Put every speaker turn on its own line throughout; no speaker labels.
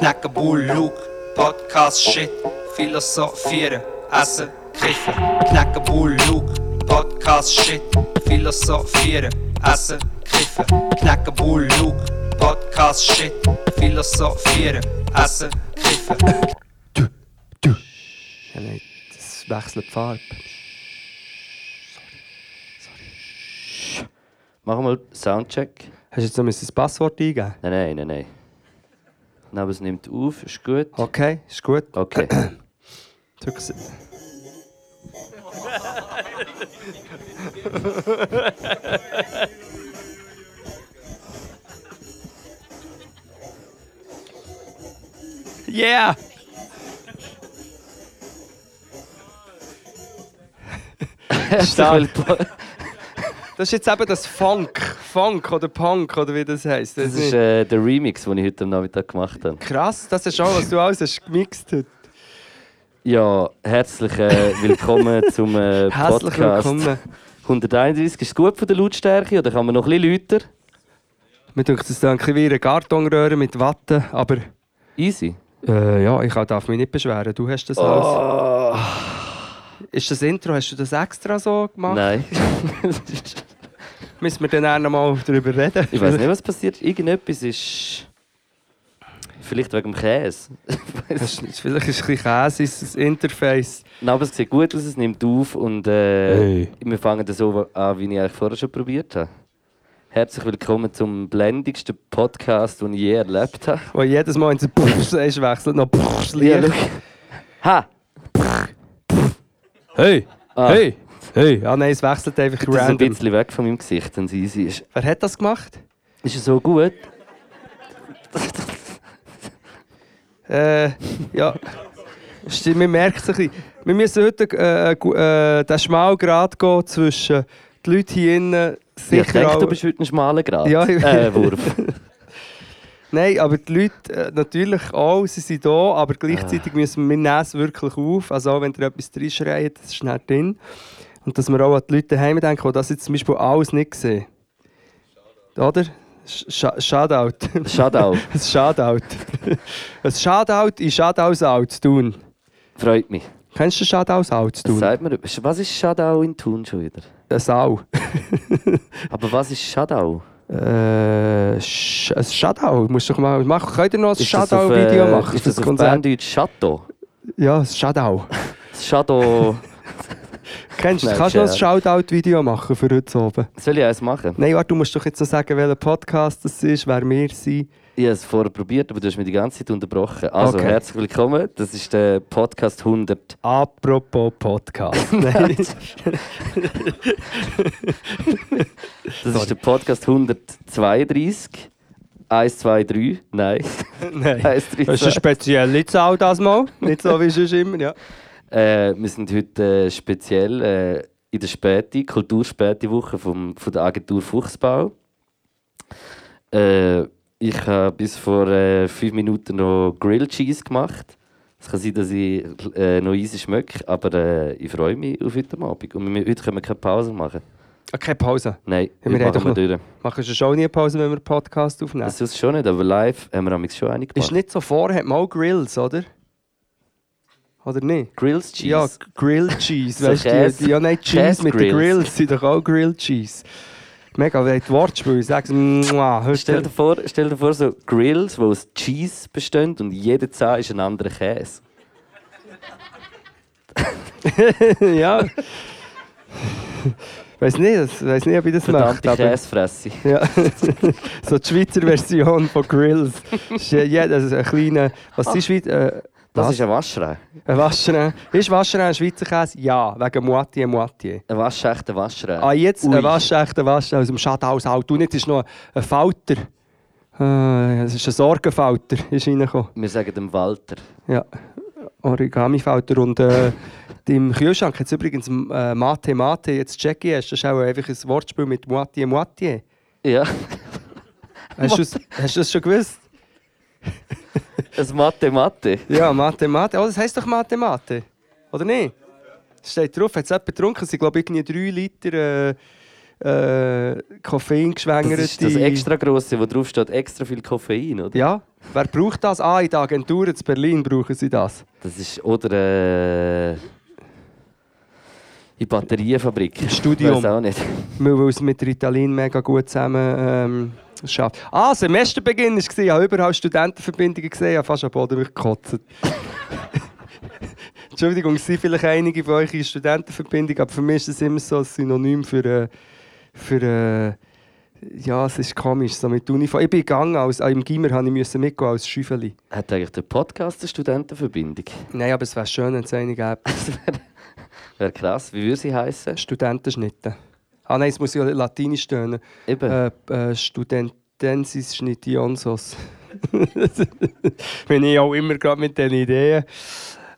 knacken Bull, Luke, Podcast, Shit, philosophieren, essen, kiffen. Knacken Bull, Luke, Podcast, Shit, philosophieren, essen, kiffen. Knacken Bull, Luke, Podcast, Shit, philosophieren, essen, kiffen.
Ja, nein, das wechselt die Farbe.
Machen wir Soundcheck.
Hast du jetzt noch das Passwort eingeben?
Nein, nein, nein, nein. Aber es nimmt auf, ist gut.
Okay, ist gut.
Okay.
Yeah!
Stark.
Das ist jetzt eben das Funk, Funk oder Punk oder wie das heisst.
Das ist äh, der Remix, den ich heute am Nachmittag gemacht habe.
Krass, das ist auch, was du alles hast gemixt hast.
Ja, herzlich äh, willkommen zum äh,
Herzlich
Podcast.
willkommen.
131, ist es gut von der Lautstärke oder kann man noch ein bisschen lauter?
Mir denkt es ein bisschen wie eine Kartonröhre mit Watte, aber
Easy.
äh, ja, ich darf mich nicht beschweren. Du hast das alles.
Oh,
Ist das Intro, hast du das extra so gemacht?
nein.
Müssen wir dann auch noch mal darüber reden?
ich weiß nicht, was passiert. Irgendetwas ist. Vielleicht wegen dem Käse.
Das ist, vielleicht ist ein bisschen Käse ins Interface.
Nein, aber es sieht gut aus, es nimmt auf und äh,
Hey.
wir fangen das so an, wie ich eigentlich vorher schon probiert habe. Herzlich willkommen zum blendigsten Podcast, den ich je erlebt habe.
Wo jedes Mal, du Pfff sagst, wechselt noch Pfff
Ja,
Licht.
schau. Ha!
Hey!
Ah.
Hey! Hey! Ah nein, es wechselt einfach
Das ist ein
random.
bisschen weg von meinem Gesicht, wenn es easy ist.
Wer hat das gemacht?
Ist es so gut?
Äh, ja. Stimmt, man merkt es ein bisschen. Wir müssen heute äh, gu- äh, den Schmalgrad gehen zwischen den Leuten hier innen.
Ich
Sicher
denke,
auch,
du bist heute ein schmaler Grad.
Ja, ich-
äh, Wurf.
Nein, aber die Leute äh, natürlich auch, sie sind da, aber gleichzeitig müssen wir, wir nehmen es wirklich auf. Also auch wenn ihr etwas reinschreit, das ist nicht drin. Und dass wir auch an die Leute daheim denken, die das jetzt zum Beispiel alles nicht sehen. Oder? Sh Shoutout.
Shoutout.
Ein Shoutout. Ein Shoutout in Shoutouts out zu tun.
Freut mich.
Kennst du Shoutouts out zu tun?
sagt man? Was ist Shadow in Thun schon wieder?
Eine Sau.
Aber was ist Shadow?
Äh, Sch ein Shoutout. Musst du doch mal machen. Könnt ihr noch ein Shoutout-Video
äh,
machen?
Ist das
das
auf
Konzert?
Berndeutsch Chateau?
Ja, ein Shoutout.
Das Shadow...
Kennst,
Nein,
kannst du noch ein. Shoutout-Video machen für heute oben?
Soll ich eins machen?
Nein, warte, du musst doch jetzt noch sagen, welcher Podcast das ist, wer wir sind.
Ich habe es vorher probiert, aber du hast mich die ganze Zeit unterbrochen. Also,
Okay.
herzlich willkommen. Das ist der Podcast 100.
Apropos Podcast. Nein.
Das ist der Podcast 132. 1, 2, 3. Nein.
Nein.
1, 3,
Das ist eine
2.
spezielle Zahl das mal. Nicht so wie sonst immer, ja.
Äh, wir sind heute äh, speziell äh, in der Späti, Kulturspäti-Woche vom, von der Agentur Fuchsbau. Äh, ich habe bis vor äh, fünf Minuten noch Grilled Cheese gemacht. Es kann sein, dass ich äh, noch easy schmecke, aber äh, ich freue mich auf heute Abend. Und wir, heute können wir keine Pause machen.
Okay, Pause.
Nein,
Ja, wir
machen wir durch.
Machen wir schon nie eine Pause, wenn wir einen Podcast aufnehmen?
Das ist schon nicht, aber live haben wir amigs schon eine
ist
gemacht.
nicht so vor, hat mal Grills, oder? Oder nicht?
Grilled Cheese?
Ja, Grilled Cheese.
So
weißt du,
Käse-
die, ja, nein, Cheese mit den. Grills sind doch auch Grilled Cheese. Mega, wenn ich Wortspiel sagst,
Stell
du.
dir, vor, stell dir vor, so Grills, die aus Cheese bestehen und jeder Zahn ist ein anderer Käse.
ja. Weiß nicht, das- weiß nicht, ob ich das möchte.
Verdammte
Aber,
Käsefresse.
ja. so die Schweizer Version von Grills. Ist ja jeder also ein kleiner. Was ist Schweiz? Äh,
Das
was?
ist ein Waschrei.
ein Waschrein. Ist Waschrein ein Schweizer Käse? Ja, wegen Moitié Moitié.
Ein waschechter Waschrei.
Ah, jetzt
Ui.
ein waschechter Waschrein aus dem Schadhaus Alt. Und jetzt ist noch ein Falter. Äh, Es ist ein Sorgenfalter, ist reingekommen.
Wir sagen dem Walter.
Ja, Origami-Falter. Und äh, im Kühlschrank hat es übrigens äh, Mate Mate. Jetzt checke ich erst. Das ist auch einfach ein Wortspiel mit Moitié Moitié.
Ja,
Hast du das- hast du das schon gewusst?
ein Mathe Mathe.
Ja, Mate Mate. Oh, das heisst doch Mate Mate. Oder nicht? Es steht drauf, hat es jemand getrunken? Es sind, glaube ich, irgendwie drei Liter äh, äh, Koffein geschwängert.
Das ist das extra grosse, wo drauf steht, extra viel Koffein, oder?
Ja, wer braucht das? Ah, in der Agentur in Berlin brauchen sie das.
Das ist, oder äh, in Batteriefabrik. Im
Studium.
Weiß auch nicht.
Weil es mit Ritalin mega gut zusammen ähm, schafft. Ah, Semesterbeginn war es. Ich habe überall Studentenverbindungen gesehen, ich habe fast am Boden gekotzt. Entschuldigung, es sind vielleicht einige von euch in Studentenverbindung, aber für mich ist das immer so ein Synonym für, äh, für äh, ja, es ist komisch, so mit Uniform. Ich bin gegangen, als, äh, im Gimmer musste ich müssen mitgehen als Schüffeli.
Hat eigentlich der Podcast eine Studentenverbindung?
Nein, aber es wäre schön, wenn es eine gäbe.
Wäre krass. Wie würde sie heißen?
Studentenschnitte. Ah nein, es muss ja latinisch stehen.
Eben.
Äh, äh, Studentensis Schnitionsos. Bin ich auch immer gerade mit diesen Ideen.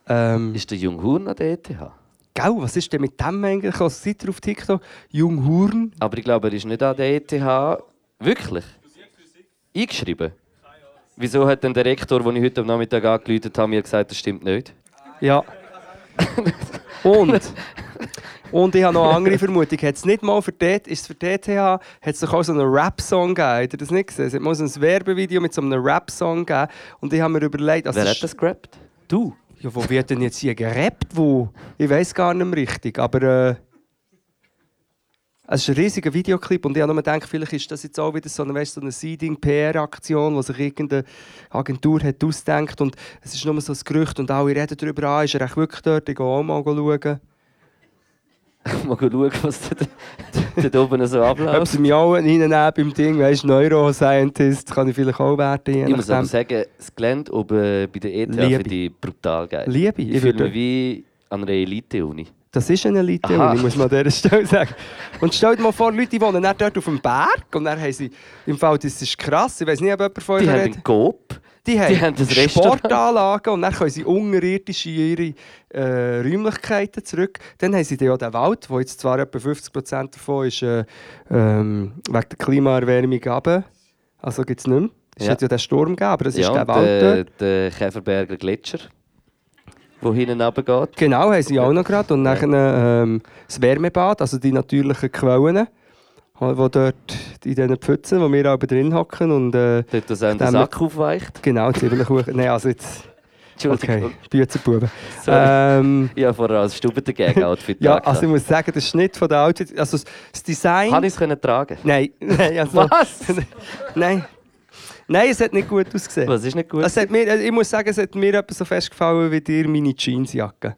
Ähm,
Ist der Junghurn an der ETH?
Gell, was ist denn mit dem eigentlich? Also, seid ihr auf TikTok? Junghurn?
Aber ich glaube, er ist nicht an der ETH. Wirklich? Eingeschrieben? Wieso hat denn der Rektor, den ich heute am Nachmittag angerufen habe, mir gesagt, das stimmt nicht?
Ja. Und? Und ich habe noch eine andere Vermutung. Hat es nicht mal für ist es für die ETH, hat es doch auch so einen Rap-Song gegeben? Habt ihr das nicht gesehen? Es hat mal so ein Werbevideo mit so einem Rap-Song gegeben. Und ich habe mir überlegt... Also
Wer hat das gerappt? Du?
Ja, wo wird denn jetzt hier gerappt? Wo? Ich weiß gar nicht mehr richtig, aber äh, es ist ein riesiger Videoclip und ich habe nur gedacht, vielleicht ist das jetzt auch wieder so eine, weißt, so eine Seeding-PR-Aktion, die sich irgendeine Agentur hat ausgedacht und es ist nur so ein Gerücht und alle reden darüber, ah, ist er echt wirklich dort? Ich gehe auch mal schauen.
Mal schauen, was da, da oben so
Ob
abläuft.
sie mich auch reinnehmen beim Ding, weißt Neuroscientist, kann ich vielleicht auch werden.
Ich muss aber sagen, das Gelände oben bei der ETH finde ich brutal geil.
Liebe,
Ich,
ich
fühle mich wie an einer Elite-Uni.
Das ist eine Elite,
Aha.
muss man an dieser Stelle sagen. Und stell dir mal vor, Leute die wohnen dort auf dem Berg und dann haben sie, im Fall, das ist krass, ich weiß nicht, ob jemand von euch
Die haben einen Coop.
Die haben,
die haben Restaurant.
Sportanlagen und dann können sie unterirdisch in ihre äh, Räumlichkeiten zurück. Dann haben sie auch den Wald, wo jetzt zwar etwa 50% davon ist äh, ähm, wegen der Klimaerwärmung runter. Also gibt es nicht mehr. Es
Ja.
hat ja den Sturm gegeben, aber es ist
Ja,
der
und
Wald
der, der Käferberger Gletscher, der hinten runtergeht.
Genau, haben sie auch noch gerade. Und dann ähm, das Wärmebad, also die natürlichen Quellen, die dort in diesen Pfützen, wo wir auch drin hocken. Und äh,
Dort, dass er den Sack aufweicht.
genau, hoch. Nein, also jetzt. Okay,
Entschuldigung.
Büzerbuben.
Sorry.
Ähm,
Ich habe vorher als Stubentengag-Outfit
ja,
angehabt.
also ich muss sagen, der Schnitt von der Outfit, also das Design.
Kann ich es können tragen?
Nein, nein, also,
Was?
nein. Nein, es hat nicht gut ausgesehen.
Was ist nicht gut?
Es hat mir, also ich muss sagen, es hat mir etwas so festgefallen wie dir meine Jeansjacke.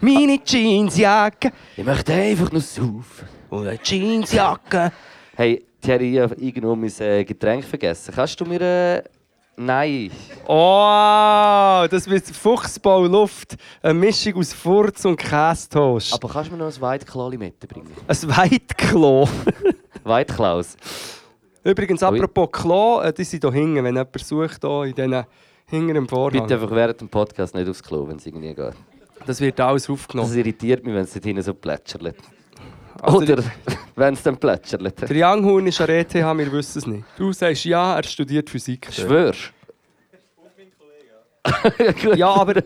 Meine Jeansjacke
Ich möchte einfach nur saufen.
Und eine Jeansjacke.
Hey, Thierry, ich habe irgendwo mein äh, Getränk vergessen. Kannst du mir... Äh... Nein.
Oh, das wird Fuchsbau Luft. Eine Mischung aus Furz und Kästoast.
Aber kannst du mir noch ein Weitklau mitbringen?
Ein Weitklo.
Weitklaus.
Übrigens,
Ui.
apropos Klo, äh, die sind hier hinten, wenn jemand sucht, hier in diesen hinter dem Vorhang.
Bitte einfach während dem Podcast nicht aufs Klo, wenn es irgendwie geht.
Das wird alles aufgenommen.
Das irritiert mich, wenn es dort hinten so plätschert.
Also
Oder wenn es dann plätschert.
Der Younghorn ist an der ETH, wir wissen es nicht. Du sagst ja, er studiert Physik.
Schwörst
Ja, aber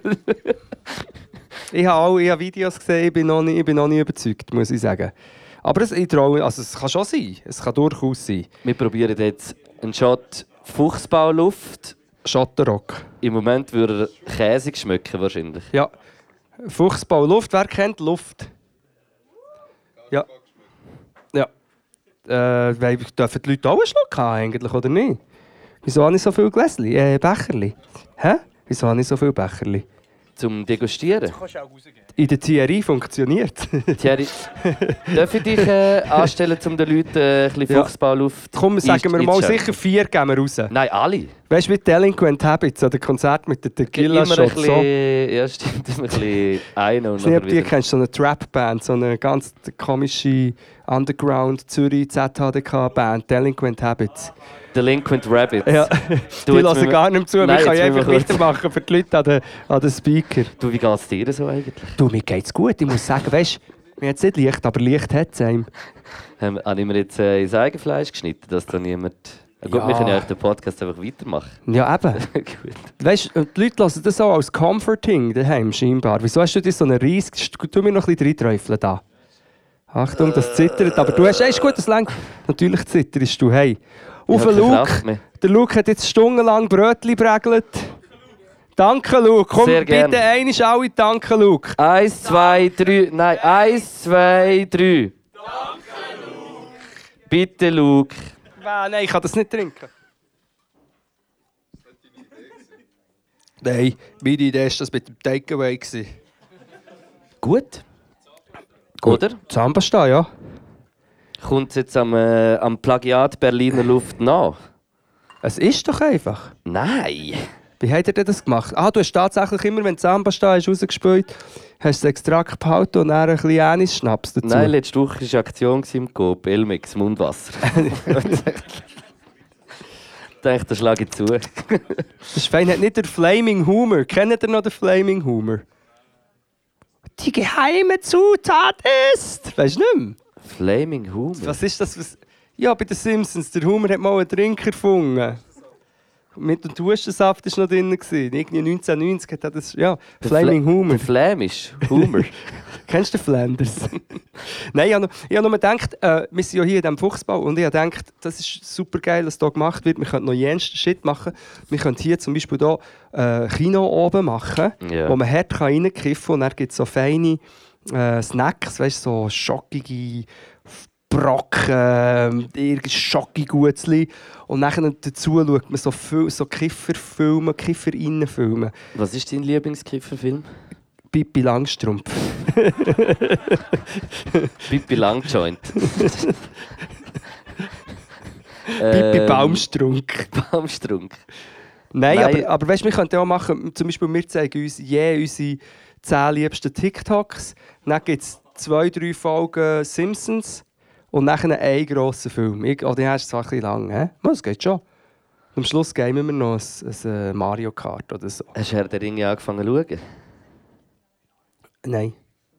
ich habe auch ich habe Videos gesehen, ich bin, noch nicht, ich bin noch nicht überzeugt, muss ich sagen. Aber es, ich traue, also es kann schon sein, es kann durchaus sein.
Wir probieren jetzt einen Shot Fuchsbauluft.
Schattenrock.
Im Moment würde er käsig schmecken wahrscheinlich.
Ja. Fuchsbau Luft, wer kennt Luft? Ja. Ja. Äh, weil- dürfen die Leute auch einen Schluck haben, eigentlich, oder nicht? Wieso habe ich so viele Gläschen? Äh, Becherli? Hä? Wieso habe ich so viele Becherli?
Zum Degustieren.
In der Thierry funktioniert.
Thierry, darf ich dich äh, anstellen, um den Leuten äh, ein bisschen
Ja.
Fuchsbauluft
Komm, sagen wir mal
einzuschenken?
sicher vier geben wir raus.
Nein, alle.
Weißt du, wie Delinquent Habits oder Konzert mit der Tequila
immer ein
Shot?
bisschen,
So.
ja stimmt, immer ein bisschen einen und
Ich weiß nicht, ob
nachher
du die kennst, so eine Trap-Band, so eine ganz komische Underground Zürich ZHDK-Band, Delinquent Habits.
Delinquent Rabbits.
Ja,
Du,
die hören gar nicht mehr zu,
Nein, müssen wir
einfach weitermachen für die Leute an den, an den Speaker.
Du, wie geht es dir so eigentlich?
Du, mir geht's gut, ich muss sagen, weißt du, mir hat es nicht Licht, aber Licht hat es einem.
Ähm, habe ich mir jetzt äh, ins Eigenfleisch geschnitten, dass da niemand... Ja, gut,
Ja.
wir können ja auch den Podcast einfach weitermachen.
Ja, eben.
gut.
Weißt du, die Leute hören das auch als Comforting daheim scheinbar. Wieso hast du dir so einen Reis... Tu mir noch ein bisschen reinträufeln da. Achtung, das zittert. Aber du hast, ist gut, das lang. Natürlich zitterst du, hey. Auf den Luke. Der Luke hat jetzt stundenlang Brötchen bregelt. Danke, Luke. Komm,
Sehr gern.
bitte einisch alle danke, Luke.
Eins, zwei, drei. Nein, eins, zwei, drei. Bitte, Luke.
Ah, nein, ich kann das nicht trinken. Nein, meine Idee war das mit dem Takeaway. gewesen.
Gut. Oder?
Zahnpasta, ja.
Kommt es jetzt am, äh, am Plagiat Berliner Luft nach?
Es ist doch einfach.
Nein.
Wie hat er denn das gemacht? Ah, du hast tatsächlich immer, wenn Zahnpasta hast rausgespült hast du es Extrakt behalten und dann ein bisschen Anis-Schnaps dazu.
Nein, letzte Woche war Aktion im Coop, Elmex, Mundwasser. Ich das schlage ich zu.
Das ist fein, hat nicht der Flaming Humor. Kennt ihr noch den Flaming Humor? Die geheime Zutat ist... Weißt du nicht mehr?
Flaming Humor.
Was ist das? Was... Ja, bei den Simpsons. Der Humor hat mal einen Drink erfunden. Mit dem Hustensaft war noch drin. gewesen. Irgendwie 1990 hat er das... Ja,
Der
Flaming
Fla-
Humor.
Flamisch Humor.
Kennst du den Flanders? Nein, ich habe nur, ich habe nur gedacht, äh, wir sind ja hier in diesem Fuchsbau und ich habe gedacht, das ist super geil, was hier gemacht wird. Wir können noch jensten Shit machen. Wir können hier zum Beispiel hier, äh, Kino oben machen,
Ja.
wo man hart reinkiffen kann und dann gibt es so feine äh, Snacks, weißt du, so schockige Brocken, äh, irgendein Schocki-Gutzli. Und dann dazu schaut man so, viel, so Kifferfilme, Kifferinnenfilme.
Was ist dein Lieblingskifferfilm?
Pippi Langstrumpf.
Pippi Langjoint.
Pippi
Ähm,
Baumstrunk.
Baumstrunk.
Nein,
Nein.
aber, aber weißt, wir könnten auch machen, zum Beispiel wir zeigen uns je unsere 10 liebsten TikToks. Dann gibt es zwei, drei Folgen Simpsons und nachher einen grossen Film. Ich, oh, der ist zwar ein bisschen lang, hä? Aber Das geht schon. Am Schluss gamen wir noch ein, ein äh, Mario Kart oder so.
Hast du Herr der Ringe angefangen zu schauen?
Nein,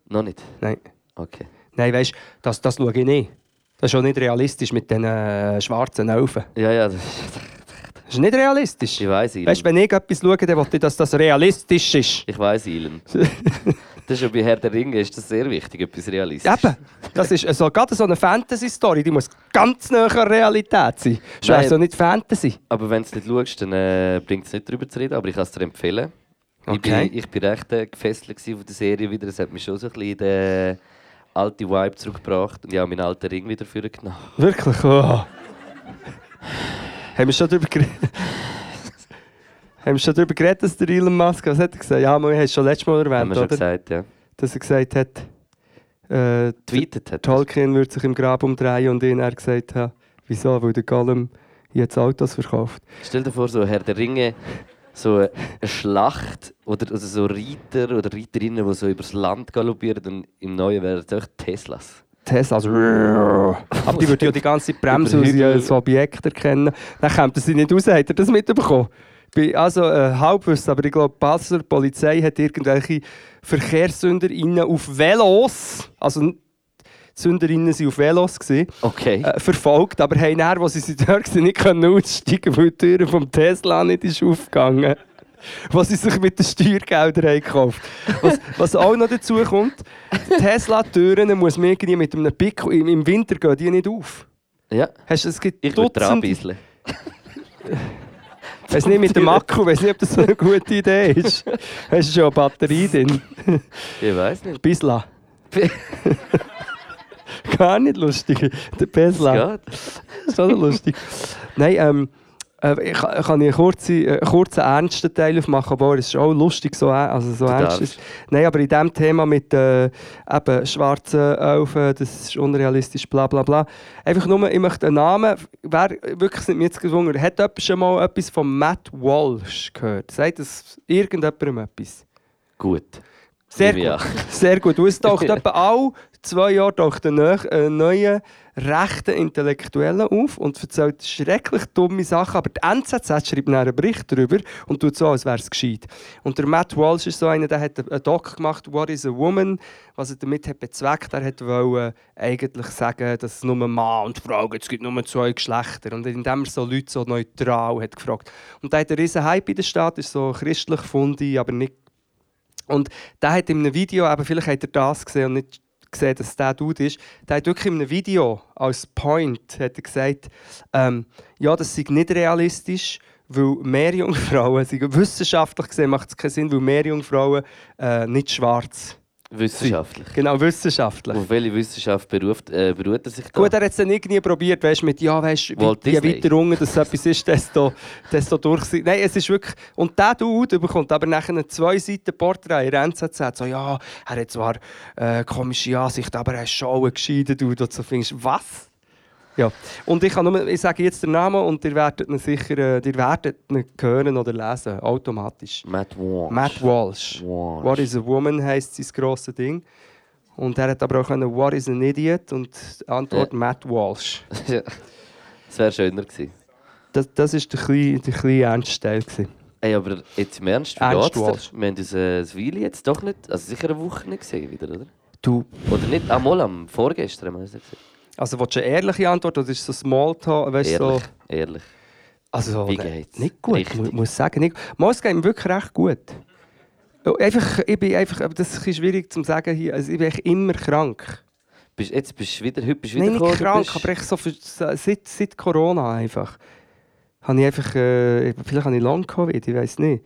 Noch nicht?
nein.
Okay.
Nein, weißt das, das schaue ich nicht. Das ist auch nicht realistisch mit den äh, schwarzen Elfen.
Ja, ja, das,
Das ist nicht realistisch.
ich weiß.
Weißt du, wenn ich etwas schaue, dann will ich, dass das realistisch ist.
Ich weiß, Ilan. das ist ja bei Herr der Ringe ist das sehr wichtig, etwas realistisch.
Eben, das ist so, gerade so eine Fantasy-Story, die muss ganz nah an der Realität sein. Das wäre so nicht Fantasy.
Aber wenn du es nicht schaust, dann äh, bringt es nicht darüber zu reden, aber ich kann es dir empfehlen. Ich,
Okay.
bin, ich bin recht äh, gefesselt von der Serie wieder. Es hat mich schon so ein bisschen den alten Vibe zurückgebracht und ich habe meinen alten Ring wieder vorgenommen.
Wirklich? Oh. Haben wir schon darüber geredet? Haben wir schon darüber geredet, dass der Elon Musk, was hat er gesagt? Ja, wir haben es schon letztes Mal
Haben
erwähnt,
wir schon
oder?
gesagt, ja.
Dass er gesagt hat, äh,
Tweetet hat. er.
Tolkien würde sich im Grab umdrehen und ihn er gesagt hat, wieso? Weil der Gollum jetzt Autos verkauft.
Stell dir vor, so Herr der Ringe, so eine Schlacht oder also so Reiter oder Reiterinnen, die so übers Land galoppieren und im Neuen wären es Teslas.
Tesla, also, aber die würde ja die ganze sie ja ein Objekt erkennen. Dann kommt sie nicht raus. Hat er das mitbekommen? Bei- Also äh, Halbwissen, aber ich glaube, die Basler Polizei hat irgendwelche Verkehrssünderinnen auf Velos, also Sünderinnen waren auf Velos, gewesen,
Okay.
äh, verfolgt, aber haben dann, als sie sie dort waren, nicht können aussteigen weil die Tür vom Tesla nicht ist aufgegangen was sie sich mit den Steuergeldern haben gekauft was, was auch noch dazu kommt, Tesla-Türen muss man irgendwie mit einem Pick, im, im Winter gehen die nicht auf.
ja,
Hast du, es gibt
ich dran
Dutzende,
bisschen.
weiß nicht mit dem Akku, weiß nicht, ob das so eine gute Idee ist. Hast du schon eine Batterie drin?
Ich weiß nicht.
Bisla. Gar nicht lustig. Der Tesla.
Es geht.
Das ist auch lustig. Nein, ähm, äh, ich, ich kann einen kurzen, äh, kurzen ernsten Teil aufmachen, aber es ist auch lustig, so, äh, also so
Du
ernst ist. Nein, aber in diesem Thema mit äh, eben schwarzen Elfen, das ist unrealistisch, bla bla bla. Einfach nur, ich möchte einen Namen, wer wirklich sind mir jetzt gewungen, hat jemand schon mal etwas von Matt Walsh gehört? Sagt das irgendjemandem etwas?
Gut.
Sehr gut. Sehr gut. Und es taucht etwa alle zwei Jahre taucht ein neu- ein neuer rechter Intellektueller auf und erzählt schrecklich dumme Sachen. Aber die NZZ schreibt einen Bericht darüber und tut so, als wäre es gescheit. Und der Matt Walsh ist so einer, der hat einen Doc gemacht, «What is a Woman?», was er damit hat bezweckt. Er wollte eigentlich sagen, dass es nur Mann und Frau gibt, es gibt nur zwei Geschlechter. Und indem er so Leute so neutral hat gefragt. Und da hat einen riesen Hype in der Stadt, ist so christlich fundi, aber nicht und der hat in einem Video, eben, vielleicht hat er das gesehen und nicht gesehen, dass der Dude ist. Der hat wirklich in einem Video als Point hat er gesagt, ähm, ja, das sei nicht realistisch, weil Meerjungfrauen, sie wissenschaftlich gesehen macht es keinen Sinn, weil Meerjungfrauen äh, nicht schwarz
Wissenschaftlich.
Genau, wissenschaftlich.
Auf welche Wissenschaft beruft, äh, beruht er sich da?
Gut, er hat es dann irgendwie probiert, weißt, mit, ja, weißt, wie, je weiter unten das etwas ist, desto, desto durch. Nein, es ist wirklich. Und der Dude bekommt aber nachher zwei Seiten Porträt in der NZZ. So, ja, er hat zwar äh, komische Ansicht, aber er ist schon ein gescheiter Dude. Und so findest du, was? Ja. Und ich, kann nur, ich sage jetzt den Namen und ihr werdet ihn sicher äh, ihr werdet ihn hören oder lesen, automatisch.
Matt Walsh.
Matt Walsh.
Walsh.
What is a Woman heisst sein grosses Ding. Und er hat aber auch können, What is an Idiot? Und die Antwort Matt Walsh.
ja. Das wäre schöner gewesen.
Das, das war der kleine, der kleine Ernstteil. gewesen.
Ey, aber jetzt im Ernst, wie
Ernst
geht's dir? Wir haben uns äh, das Weile jetzt doch nicht, also sicher eine Woche nicht gesehen wieder, oder?
Du,
Oder nicht, einmal am vorgestern haben wir uns gesehen.
Also willst du eine ehrliche Antwort oder ist es so Smalltalk? Weißt,
Ehrlich,
so,
ehrlich.
also,
Wie geht's?
Nicht gut,
Richtig.
ich muss sagen. Nicht, mal, es geht mir wirklich recht gut. Ja, Einfach, ich bin einfach, aber das ist schwierig zu sagen hier, also ich bin echt immer krank.
Bist, jetzt bist du wieder, heute bist du
Nein,
wieder
nicht
gekommen,
krank,
bist-
aber echt so für, seit, seit Corona einfach. Habe ich einfach, äh, vielleicht habe ich Long-Covid, ich weiß nicht.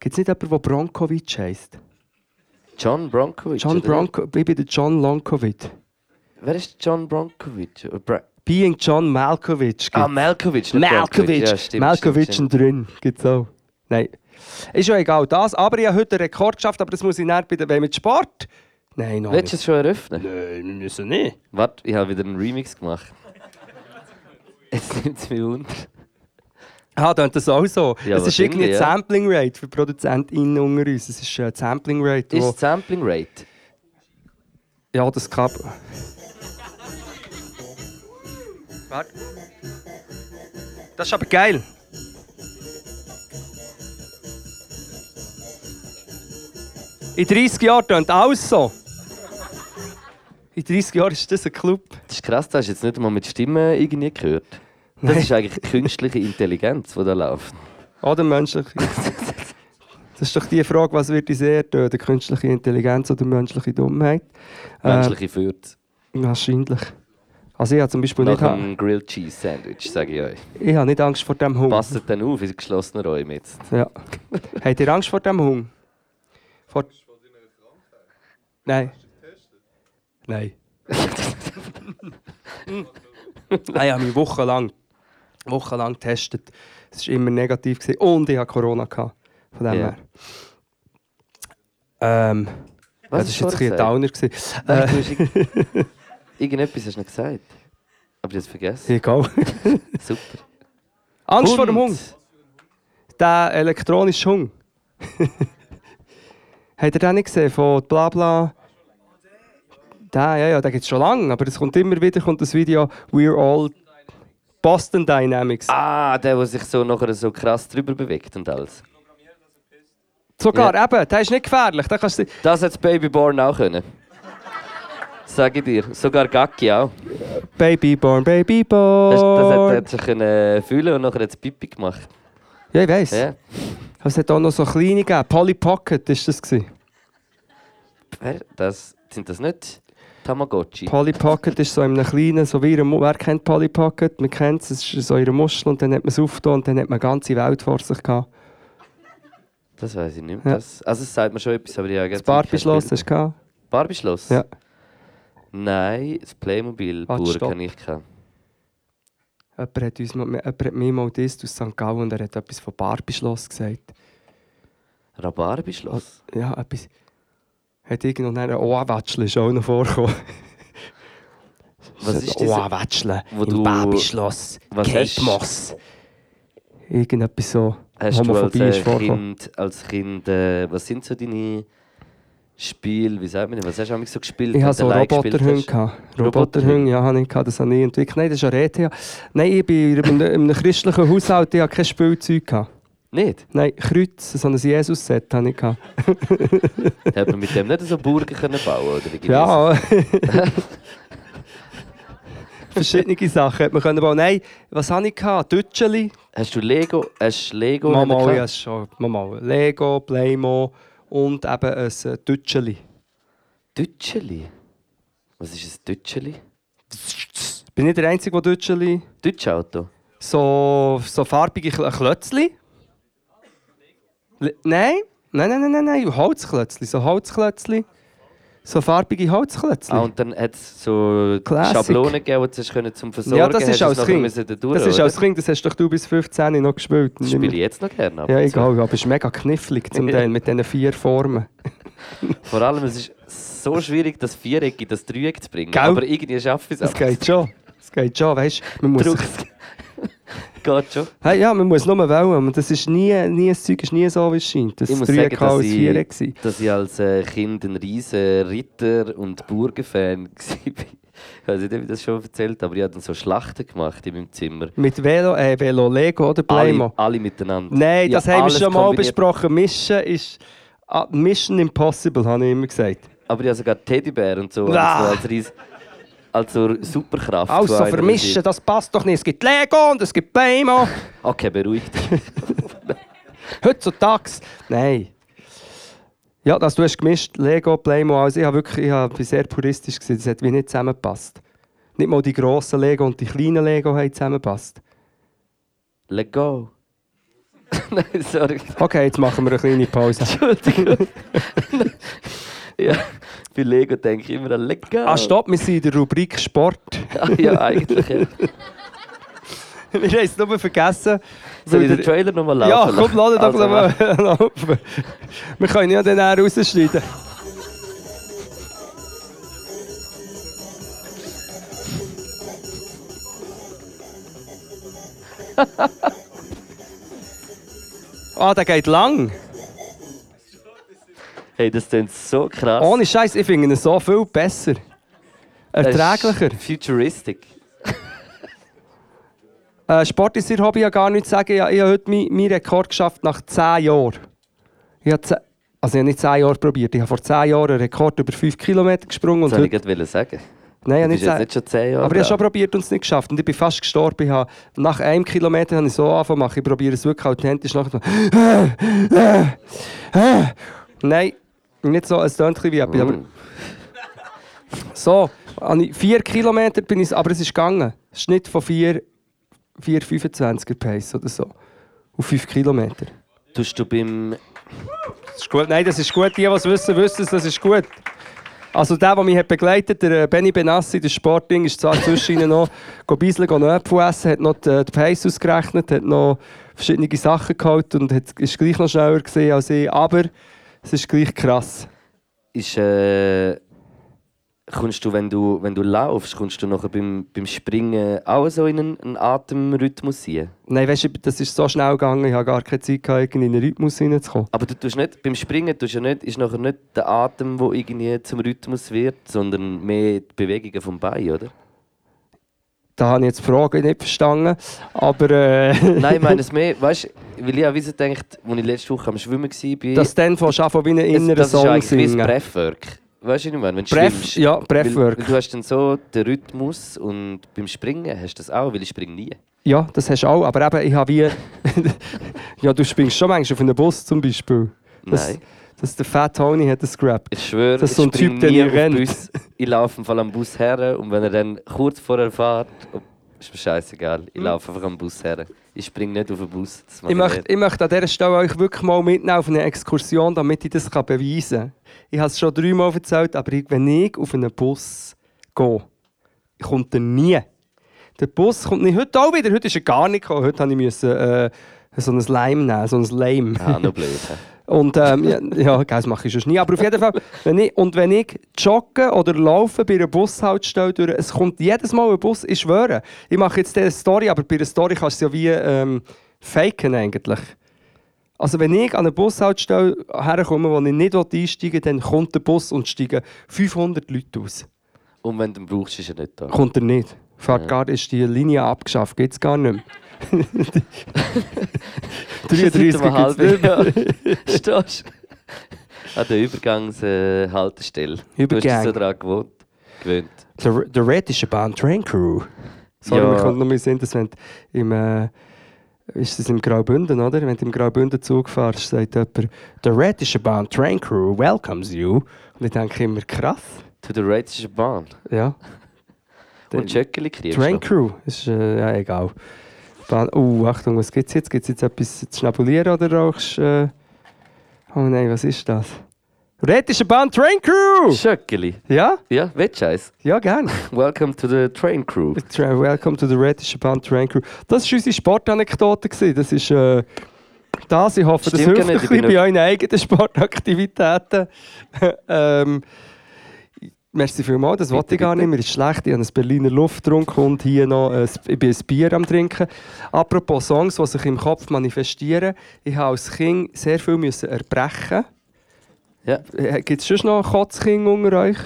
Gibt es nicht jemanden, der Bronkovic heisst?
John Bronkovic.
John
oder?
Bronco, ich bin der John Long-Covid.
Wer ist John Bronkovic? Bra
Being John Malkovich.
ah, Malkovich. nicht Bronkovic.
Malkovich.
Ja, stimmt,
Malkovich
stimmt,
drin. Gibt's auch. Nein. Ist ja egal. Das, aber ich habe heute einen Rekord geschafft, aber das muss ich nicht bei der, mit Sport. Nein, noch.
Willst du es schon eröffnen?
Nein, wir müssen nicht.
Warte, ich habe wieder einen Remix gemacht. Jetzt nimmt es mich unter.
Ah, dann das auch so.
Ja,
es ist irgendwie eine
ja.
Sampling Rate für ProduzentInnen unter uns. Es ist eine Sampling Rate.
Ist Sampling Rate?
Ja, das kann. Warte. Das ist aber geil. In 30 Jahren tönt alles so. In 30 Jahren ist das ein Club.
Das ist krass, das hast du jetzt nicht einmal mit Stimme irgendwie gehört. Das
Nein.
ist eigentlich künstliche Intelligenz, die da läuft.
Oder menschliche. Das ist doch die Frage, was wird uns eher töten? Künstliche Intelligenz oder menschliche Dummheit?
Menschliche Fürth.
Äh, wahrscheinlich. Also ich habe zum Beispiel nicht,
Nach Grilled Cheese Sandwich, sage ich euch.
ich habe nicht Angst vor dem Hunger.
Passt dann auf in geschlossenen Räumen jetzt.
Ja. Habt ihr Angst vor dem Hunger? Vor... Nein. Nein. Nein, ich habe mich wochenlang, wochenlang getestet. Es war immer negativ. Gewesen. Und ich hatte Corona. Gehabt. Von dem
Ja.
her. Ähm, ja,
Was
das
hast
war jetzt ein? Downer.
Nein,
Gewesen.
irg- Irgendetwas hast du noch gesagt. Aber es vergessen.
Egal.
Super.
Angst vor dem
Hund.
Hunger. Der elektronische Hunger. Habt ihr den nicht gesehen? Von Blabla. Da, ja, ja, den gibt es schon lange, aber es kommt immer wieder kommt das Video We're All Boston Dynamics.
Ah, der, der sich so nachher so krass drüber bewegt und alles.
Sogar, eben, der ist nicht gefährlich. Den kannst du,
Das hat Babyborn auch können. Sag ich dir. Sogar Gacki auch.
Babyborn,
Das, das hat,
Babyborn.
hat sich können fühlen und nachher hat es Pipi gemacht.
Ja, ich weiß.
Ja.
Es hat auch noch so kleine gegeben. Polly Pocket war das. Gewesen.
Wer, das, sind das nicht Tamagotchi?
Polly Pocket ist so in einem kleinen, so wie ihre Wer kennt Polly Pocket? Man kennt es, es ist so ihre Muschel und dann hat man es aufgetan und dann hat man die ganze Welt vor sich gehabt.
Das weiß ich nicht mehr.
Ja.
Das, also es sagt mir schon etwas, aber ja,
Das Barbie-Schloss hast du gehabt?
Barbie-Schloss?
Ja.
Nein, das playmobil
Warte,
bauer
stopp.
kann ich kennen.
Jemand hat, uns mal, jemand hat mir mal das aus St. Gallen und er hat etwas von Barbie-Schloss gesagt.
Rhabarbi-Schloss?
Ja, etwas. Hat irgendwo ein Ohrwätschle ist auch noch vorgekommen.
Was ist das?
Ohrwätschle
wo
im
du-
Barbie-Schloss.
Was
Kate
hast-
Moss. Irgendetwas so.
Hast du als, äh, kind, als Kind, äh, was sind so deine Spiele, wie sagt man das? Was hast du eigentlich so gespielt?
Ich hatte so Roboterhunde. Roboterhunde, ja, habe ich gehabt, das habe ich entwickelt. Nein, das ist ein ETH. Nein, ich bin in einem, in einem christlichen Haushalt, ich hatte kein Spielzeug. Gehabt.
Nicht?
Nein, Kreuz, so ein Jesus-Set habe ich.
Hat man mit dem nicht so Burgen können bauen oder irgendwie
Ja. Verschiedene Sachen hat man können bauen. Nein, was habe ich gehabt? Dütscheli.
Hast du Lego? Hast du Lego?
Mama, ja, schon. Mama. Lego, Playmo und eben ein äh, Dütscheli.
Dütscheli? Was ist ein Deutscheli?
Bin ich der Einzige, der Deutscheli
Deutschauto?
so, so farbige Kl- Klötzli? Nein, nein, nein, nein, nein, Holzklötzli, so Holzklötzli. So farbige Holzklötzli.
Ah, und dann hat es so
Classic.
Schablonen gegeben, die du können zum Versorgen
ja, das ist als Kind.
durch,
das ist
oder?
als Kind, das hast doch du bis 15 noch gespielt.
Das spiele ich jetzt noch gerne.
Ja, egal, aber es ist mega knifflig zum Teil mit diesen vier Formen.
Vor allem, es ist so schwierig, das Viereck in das Dreieck zu bringen.
Gell?
Aber irgendwie schaffe ich es
Es geht schon. Es geht schon, weißt du? Man muss
Druck.
sich-
Geht schon.
Hey, ja, man muss nur. Und Das ist nie, nie, das Zeug ist nie so, wie es scheint. Das
Ich muss sagen, dass ich, dass ich als äh, Kind ein riesen Ritter- und Burgenfan war. Ich weiß nicht, ob ich das schon erzählt aber ich habe dann so Schlachten gemacht in meinem Zimmer.
Mit Velo, äh, Velo Lego oder Playmo?
Alle, alle miteinander.
Nein,
Ich
das
habe
haben wir schon mal
kombiniert.
besprochen. Mischen ist ah, Mission Impossible, habe ich immer gesagt.
Aber ich habe sogar Teddybär und so,
Ah.
also als, Ries als so Superkraft.
Also vermischen, das passt doch nicht. Es gibt Lego und es gibt Playmo.
Okay, beruhigt dich.
Heutzutage. Nein. Ja, das, du hast gemischt, Lego, Playmo. Also ich habe wirklich, ich habe, sehr puristisch gewesen. Das hat wie nicht zusammengepasst. Nicht mal die grossen Lego und die kleinen Lego haben zusammengepasst.
Let go. Nein, sorry.
Okay, jetzt machen wir eine kleine Pause.
Entschuldigung. Ja, bei Lego denke ich immer an go.
Ah, stopp, wir sind in der Rubrik Sport.
Ah, ja, eigentlich. Ja.
wir haben es nur vergessen.
Soll ich den Trailer nochmal laufen
Ja, komm, lass doch
Also,
noch mal laufen. Wir können ja den dann rausschneiden. Ah, der geht lang.
Hey, das klingt so krass.
Ohne Scheiß, ich finde ihn so viel besser. Erträglicher.
Futuristic.
Äh, Sport ist ihr Hobby ja gar nicht zu sagen. Ich, ich habe heute meinen meinen Rekord geschafft nach 10 Jahren. Ich habe, also ich habe nicht 10 Jahre probiert. Ich habe vor 10 Jahren einen Rekord über 5 Kilometer gesprungen.
Das wollte ich gerade sagen.
nein, ich nicht
jetzt
10
nicht schon 10 Jahre
Aber ich habe schon probiert und es nicht geschafft. Und ich bin fast gestorben. Ich habe, nach einem Kilometer habe ich so angefangen. Ich probiere es wirklich authentisch nachher. Nein, nicht so. Es ein bisschen wie etwas. Aber
Mm.
so, ich vier Kilometer bin ich, aber es ist gegangen. Schnitt von 4, 4,25er Pace oder so. Auf 5 Kilometer.
Tust du beim...
Das ist gut. Nein, das ist gut. Die, die es wissen, wissen es. Das ist gut. Also der, der mich hat begleitet der äh, Benny Benassi, der Sportding, ist zwar zwischen ihnen noch beiseln, go noch Äpfel essen, hat noch die, die Pace ausgerechnet, hat noch verschiedene Sachen geholt und hat, ist gleich noch schneller gesehen als ich. Aber es ist gleich krass.
Ist, äh, kommst du, wenn du, wenn du laufst, kommst du nachher beim, beim Springen auch so in einen, einen Atemrhythmus rein?
Nein, weißt du, das ist so schnell gegangen, ich habe gar keine Zeit, gehabt, in den Rhythmus reinzukommen.
Aber du tust nicht, beim Springen tust ja nicht, ist nachher nicht der Atem, der irgendwie zum Rhythmus wird, sondern mehr die Bewegungen vom Bein, oder?
Da habe ich jetzt die Frage nicht verstanden. Aber äh,
Nein, ich meine es mehr, weißt du, weil ich auch wie so gedacht, als ich letzte Woche am Schwimmen war,
dass dann von Schaffen wie einen
das,
inneren
das ist
Song
eigentlich wie ein
singen.
Breathwork. Weißt du, ich meine? Wenn du
Breath,
schwimmst.
ja,
Weil,
Breathwork.
weil du hast dann so den Rhythmus und beim Springen hast du das auch, weil ich springe nie.
Ja, das hast du auch. Aber eben, ich habe wie. ja, du springst schon manchmal auf einen Bus zum Beispiel. Das,
Nein.
Das der Fat Tony hat das gerappt.
Ich schwöre,
Das ist so ein Typ, der
nie
rennt.
Bus. Ich laufe im Fall am Bus her und wenn er dann kurz vorher fährt, oh, ist mir scheißegal. Ich laufe einfach am Bus her. Ich springe nicht auf den Bus.
Ich möchte, ich möchte an dieser Stelle euch wirklich mal mitnehmen auf eine Exkursion, damit ich das kann beweisen kann. Ich habe es schon dreimal erzählt, aber wenn ich auf einen Bus gehe, kommt er nie. Der Bus kommt nicht. Heute auch wieder. Heute ist er gar nicht gekommen. Heute musste ich müssen, äh, so ein Lime nehmen, so ein Lame.
Ah, noch blöd.
Und ähm, ja, ja das mache ich schon nie. Aber auf jeden Fall, wenn ich, und wenn ich jogge oder laufe bei einer Bushaltestelle durch, es kommt jedes Mal ein Bus, ich schwöre. Ich mache jetzt diese Story, aber bei einer Story kannst du es ja wie ähm, faken eigentlich. Also wenn ich an eine Bushaltestelle herkomme, wo ich nicht einsteigen will, dann kommt der Bus und steigen 500 Leute aus.
Und wenn du ihn brauchst, ist er nicht da.
Kommt er nicht. Fahrt gar, ist die Linie abgeschafft, geht es gar nicht mehr. 33
Seit einem
gibt's nicht mehr.
halben Jahr stehst du an der Übergangshaltestelle. Du hast
Übergang.
dich so daran gewohnt. gewöhnt.
Der, der Red ist eine Bahn Train Crew. Sorry,
Ja.
mir kommt noch mal Sinn, dass wenn du im, äh, ist das im Graubünden, oder? Wenn du im Graubünden Zug fährst, sagt jemand, ist eine Bahn Train Crew welcomes you. Und ich denke immer, krass.
To the Raidischen Bahn.
Ja.
Und Schöckeli kriegst
Train
du.
Crew. Ist, äh, ja, egal. Oh, Achtung, was gibt's jetzt? Gibt's jetzt etwas zu schnabulieren oder rauchst äh... Oh nein, was ist das? Rätische Bahn Train Crew!
Schöckeli.
Ja?
Ja, Wettscheiß.
Ja, gern.
Welcome to the Train Crew.
Tra Welcome to the Rätische Bahn Train Crew. Das war unsere Sportanekdote. Das ist äh, das. Ich hoffe, das
Stimmt
hilft
gar
ein
nicht, ich
bisschen bei euren eigenen Sportaktivitäten. ähm, merci vielmals, das wollte ich gar nicht. Mir ist schlecht, ich habe ein Berliner Luft getrunken und hier noch ein, ich bin ein Bier am trinken. Apropos Songs, die sich im Kopf manifestieren. Ich habe als Kind sehr viel müssen erbrechen.
Ja.
Gibt es schon noch Kotzkinder unter euch?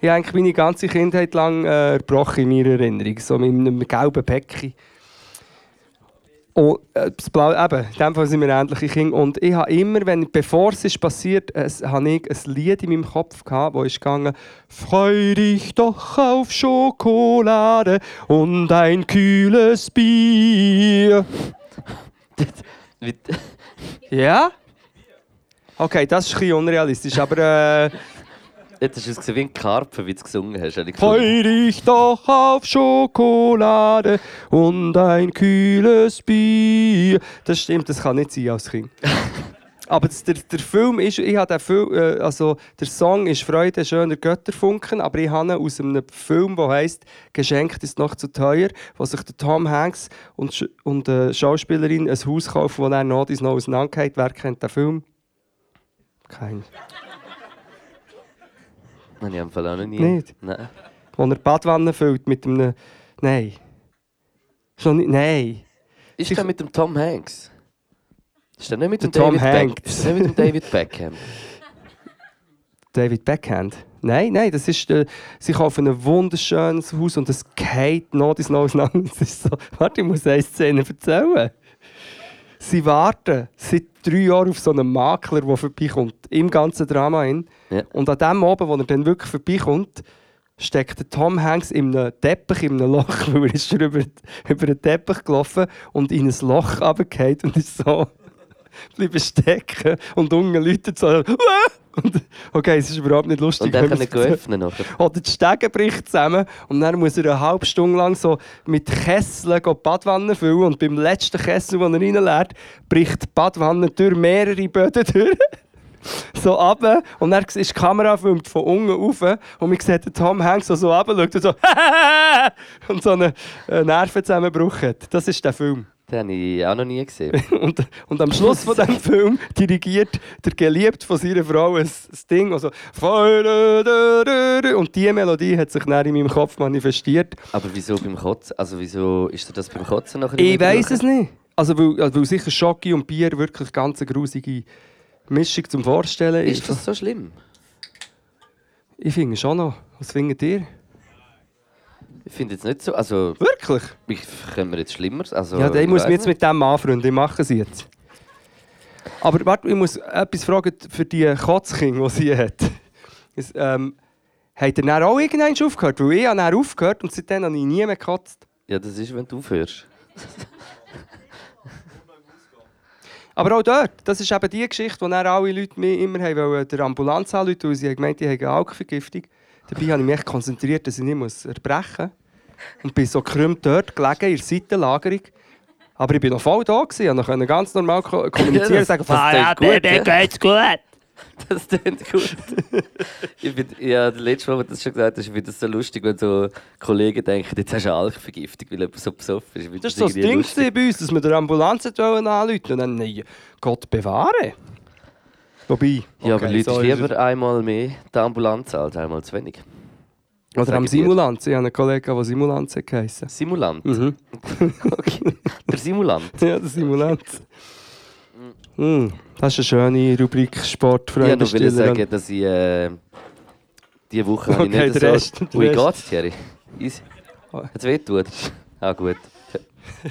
Ich habe eigentlich meine ganze Kindheit lang äh, erbrochen in meiner Erinnerung. So mit einem gelben Päckchen. Und, äh, das Blau, eben, in dem Fall sind wir ähnliche Kinder. Und ich habe immer, wenn, bevor es ist passiert ist, habe ich ein Lied in meinem Kopf gehabt, das ist gegangen Freu dich doch auf Schokolade und ein kühles Bier. Ja? Okay, das ist ein bisschen unrealistisch, aber... Äh,
Jetzt hast du es wie ein Karpfen, wie du es gesungen hast. ich.
Freu dich doch auf Schokolade und ein kühles Bier. Das stimmt, das kann nicht sein als Kind. Aber das, der, der Film ist, ich habe den Film, äh, also der Song ist Freude schöner Götterfunken, aber ich habe ihn aus einem Film, der heißt Geschenkt ist noch zu teuer, wo sich der Tom Hanks und, und eine Schauspielerin ein Haus kaufen, wo dann noch noch auseinandergeht. Wer kennt den Film? Kein.
Habe ich am Fall auch noch nie.
Nicht?
Nein.
Wo er die Badwanne füllt mit einem. Nein. Schon nicht. Nein.
Ist der mit dem Tom Hanks? Ist der nicht mit
Der
dem
Tom
David Beck-
Hanks.
Ist der nicht mit dem David Beckham?
David Backhand. Nein, nein, das ist. Äh, sie kaufen ein wunderschönes Haus und es geht noch ins Neue auseinander. Es ist so. Warte, ich muss eine Szene erzählen. Sie warten seit drei Jahren auf so einen Makler, der vorbeikommt. Im ganzen Drama. Hin.
Ja.
Und an dem Abend, wo er dann wirklich vorbeikommt, steckt der Tom Hanks in einem Teppich, in einem Loch, weil er ist schon über, über den Teppich gelaufen und in ein Loch runtergefallen und ist so bleiben stecken und unten Leute so Okay, es ist überhaupt nicht lustig.
Und
wenn
kann öffnen nachher.
Oder die Stege bricht zusammen und dann muss er eine halbe Stunde lang so mit Kesseln die Badwanne füllen und beim letzten Kessel, den er reinleert, bricht die Badwanne durch mehrere Böden durch. so runter und dann ist die Kamera filmt von unten rauf und man sieht den Tom Hanks so, so runter schaut und so und so einen äh, Nervenzusammenbruch hat. Das ist der Film.
Den habe ich auch noch nie gesehen.
Und, und am Schluss von diesem Film dirigiert der Geliebte von seiner Frau ein, ein Ding. Also, und diese Melodie hat sich dann in meinem Kopf manifestiert.
Aber wieso beim Kotzen? Also wieso ist das beim Kotzen nachher
Ich weiß es nicht. Also, weil, also, weil sicher Schocke und Bier wirklich ganz eine grusige Mischung zum Vorstellen ist.
Ist das so schlimm?
Ich finde schon noch. Was findet ihr?
Ich finde jetzt nicht so. Also,
Wirklich?
ich können wir jetzt schlimmer. Also,
Ja,
ich
muss mich jetzt mit dem anfreunden. Ich mache es jetzt. Aber warte, ich muss etwas fragen für die Kotzkinder, die sie hat. Es, ähm, ihr dann auch irgendwann aufgehört? Weil ich habe dann aufgehört und seitdem habe ich nie mehr gekotzt.
Ja, das ist, wenn du aufhörst.
Aber auch dort, das ist eben die Geschichte, dann alle Leute mich immer haben wollen, der Ambulanz anrufen, weil sie haben gemeint, die haben eine Alkoholvergiftung. Dabei habe ich mich konzentriert, dass ich nicht muss erbrechen muss. Und bin so krümmt dort gelegen, in der Seitenlagerung. Aber ich war noch voll da, gewesen, und konnte ganz normal ko- kommunizieren und sagen,
das
«Ah,
klingt
ja,
gut, ja.»
dir geht's gut.
Das klingt gut. ich bin, ja, das letzte Mal, wo du das schon gesagt hast, ich finde das so lustig, wenn so Kollegen denken, jetzt hast du eine Alkoholvergiftung, weil jemand so besoffen ist.
Das war so das Ding bei uns, dass wir der Ambulanz anrufen Und dann, nein, Gott bewahre. Wobei,
Ja, aber
okay,
Leute
so
ist
ist
lieber einmal mehr die Ambulanz als einmal zu wenig.
es. Oder am
ich.
Simulanz. Ich habe einen Kollegen, der Simulanz geheissen.
Simulant.
Mhm.
Okay. Der Simulant.
Ja, der Simulanz. Hm, das ist eine schöne Rubrik Sport,
Ich wollte
Freunde.
noch wollte sagen, dass ich äh, diese Woche habe ich
Okay,
nicht so...
Rest,
Wie geht's, Thierry? Easy. Hat es weh tut? Ah, gut.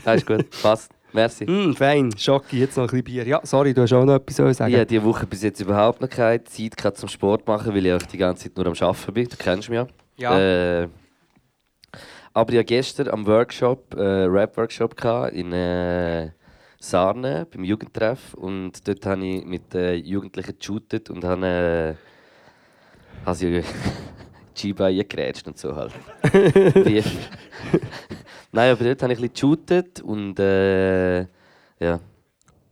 Alles gut, passt. Merci.
Hm, fein, Schocki, jetzt noch ein bisschen Bier. Ja, sorry, du hast auch noch etwas zu sagen.
Ich habe diese Woche bis jetzt überhaupt noch keine Zeit gehabt zum Sport machen, weil ich auch die ganze Zeit nur am Arbeiten bin. Du kennst mich ja.
Ja.
Äh, aber ich hatte gestern am Workshop, äh, Rap-Workshop in äh, Sarne beim Jugendtreff. Und dort habe ich mit äh, Jugendlichen geshootet und habe habe sie G-Bein eingegrätscht und so halt. Nein, aber dort habe ich ein bisschen geshootet und äh, ja,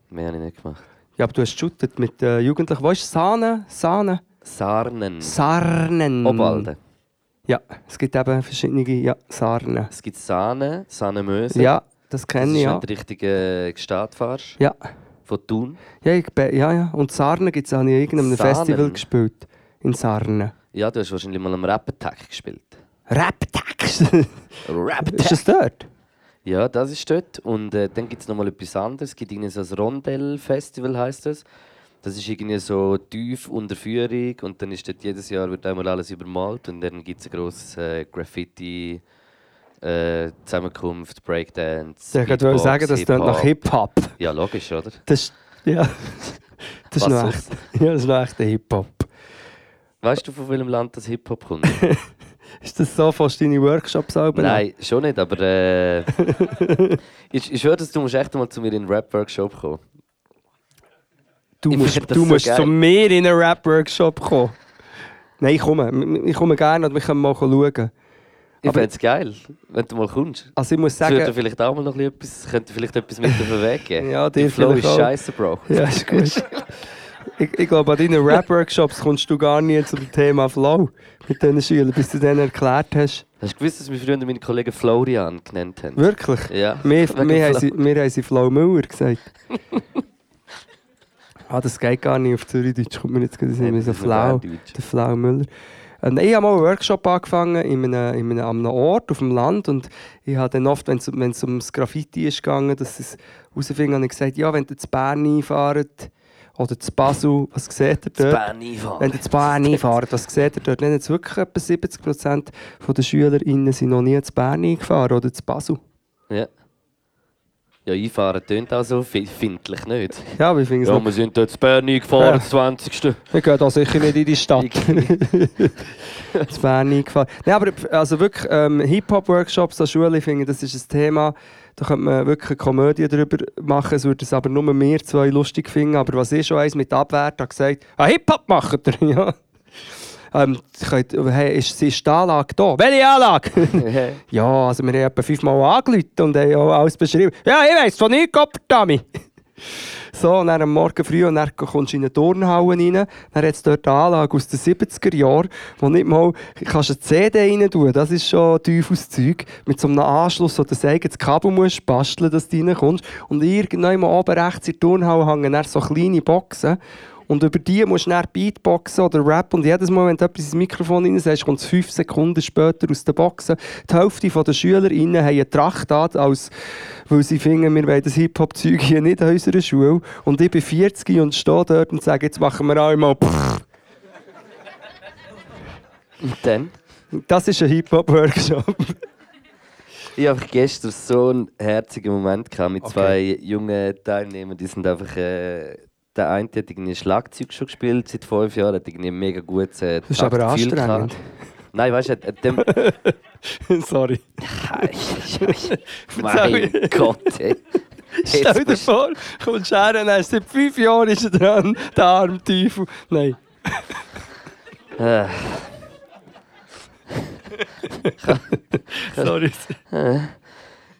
mehr habe ich nicht gemacht.
Ja, aber du hast geshootet mit äh, Jugendlichen. Wo ist Sahne? Sahne?
Sarnen.
Sarnen.
Obalden.
Ja, es gibt eben verschiedene ja, Sarnen.
Es gibt Sahne, Sahnemöse.
Ja, das
das
kenne
ist,
ich
wenn
ja.
du Richtung äh, Gstaad fährst.
Ja,
Von Thun.
ja, ich, ja, ja. Und Sarnen gibt es auch in irgendeinem
Sarnen?
Festival gespielt. In Sarnen.
Ja, du hast wahrscheinlich mal am Rap-Attack gespielt.
Rap-Tax!
Rap
ist das dort?
Ja, das ist dort. Und äh, dann gibt es noch mal etwas anderes. Es gibt irgendwie so ein Rondell-Festival, heisst das. Das ist irgendwie so tief unter Führung und dann ist dort jedes Jahr wird einmal alles übermalt und dann gibt es eine grosse äh, Graffiti äh, Zusammenkunft, Breakdance.
Ich wollte sagen, das klingt nach
Hip-Hop. Ja, logisch, oder?
Das ist, ja. Das ist, echt, ja, das ist noch echt ein Hip-Hop.
Weißt du, von welchem Land das Hip-Hop kommt?
Ist das so fast deine Workshops selber?
Nein, schon nicht, aber äh, ich, ich höre, dass du musst echt mal zu mir in den Rap-Workshop kommen.
Du
Ich
musst, du musst zu mir in einen Rap-Workshop kommen. Nein, ich komme. Ich komme gerne und wir können mal schauen.
Ich fände es geil, wenn du mal kommst.
Also ich muss
Das würde
sagen...
vielleicht auch mal noch etwas, könnte vielleicht etwas mit auf den Weg geben.
Ja, dir
Der Flow ist scheiße, Bro.
Ja, ist gut. Ich, ich glaube, an deinen Rap-Workshops kommst du gar nie zum Thema Flow mit diesen Schülern, bis du denen erklärt hast.
Hast du gewusst, dass wir früher meine Kollegen Florian genannt haben?
Wirklich?
Ja.
Wir, wir, haben
Flow.
sie, wir haben sie Flo Müller gesagt. ah, das geht gar nicht auf Zürichdeutsch, kommt mir so
das ist noch
Flau. Der Flau Müller. Ähm, ich habe mal einen Workshop angefangen in einem, in einem, an einem Ort auf dem Land und ich habe dann oft, wenn es, wenn es ums Graffiti ist gegangen, dass es herausfing, habe ich gesagt, ja, wenn ihr zu Bern einfahrt oder zu Basel, was seht ihr dort? Wenn ihr zu Bern einfahrt, was seht ihr dort? Dann jetzt wirklich etwa 70% der SchülerInnen sind noch nie zu Bern eingefahren oder zu Basel.
Ja. Ja, einfahren tönt auch so fi- findlich nicht.
Ja, aber ich finde es
Ja, wir sind dort zu Bern eingefahren,
Ja.
das 20.
Wir gehen da sicher nicht in die Stadt. zu Bern eingefahren. Nein, aber also wirklich ähm, Hip-Hop-Workshops an Schule, ich finde, das ist ein Thema, da könnte man wirklich eine Komödie darüber machen. Es würde es aber nur wir zwei lustig finden. Aber was ich schon eins mit Abwert habe gesagt, ah, Hip-Hop macht ihr, ja. Ähm, hey, ist, ist die Anlage da? Welche Anlage? ja, also wir haben etwa fünfmal angerufen und haben auch alles beschrieben. Ja, ich weiss von nichts, Dummy. So, und dann am Morgen früh und dann kommst du in eine Turnhalle rein. Dann hat es dort eine Anlage aus den 70er Jahren, wo nicht mal kannst eine CD rein tun Das ist schon Teufelszeug. Mit so einem Anschluss, wo du das eigenes Kabel musst basteln dass du reinkommst. Und irgendwann oben rechts in der Turnhalle hängen dann so kleine Boxen. Und über die musst du dann Beatboxen oder Rap. Und jedes Mal, wenn du etwas ins Mikrofon rein sagst, kommt es fünf Sekunden später aus den Boxen. Die Hälfte der SchülerInnen haben eine Tracht an, als, weil sie finden, wir wollen das Hip-Hop-Zeug hier nicht an unserer Schule. Und ich bin 40 und stehe dort und sage, jetzt machen wir alle mal Pfff.
Und dann?
Das ist ein Hip-Hop-Workshop.
Ich habe gestern so einen herzigen Moment gehabt mit
Okay.
zwei jungen Teilnehmern. Die sind einfach. Äh, der eine hat irgendwie Schlagzeug schon gespielt seit fünf Jahren, hat irgendwie mega gutes äh,
Das ist aber anstrengend.
gehabt. Nein, weißt du, hat dem.
Sorry.
mein Gott, ey.
Stell dir vor, kommst her und seit fünf Jahren ist er dran, der arme Teufel. Nein.
Äh,
Sorry.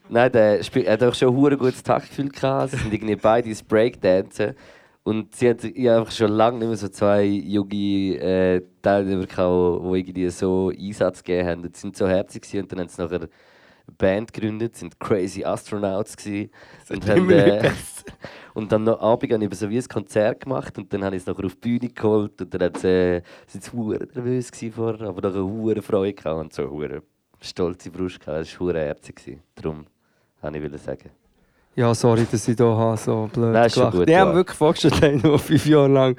Nein, der spiel, er hat auch schon ein gutes Taktgefühl gehabt. Sie sind irgendwie beide ins Breakdancen. Und sie hat ich hab einfach schon lange nicht mehr so zwei junge äh, Teilnehmer gehabt, die irgendwie so Einsatz gegeben haben. Und sie sind so herzig gewesen. und dann haben sie nachher eine Band gegründet, sind Crazy Astronauts gewesen. Und, haben, äh, und dann noch Abend haben wir so wie ein Konzert gemacht und dann habe ich es nachher auf die Bühne geholt und dann hat äh, sind sie hure nervös gewesen vorher, aber nachher hure Freude gehabt und so hure stolze Brust gehabt. Es war hure herzig. gewesen. Darum wollte ich sagen.
Ja, sorry, dass ich hier so blöd
Nein, ist schon
gelacht.
gut,
Die
ja.
haben wirklich vorgestellt, haben nur fünf Jahre lang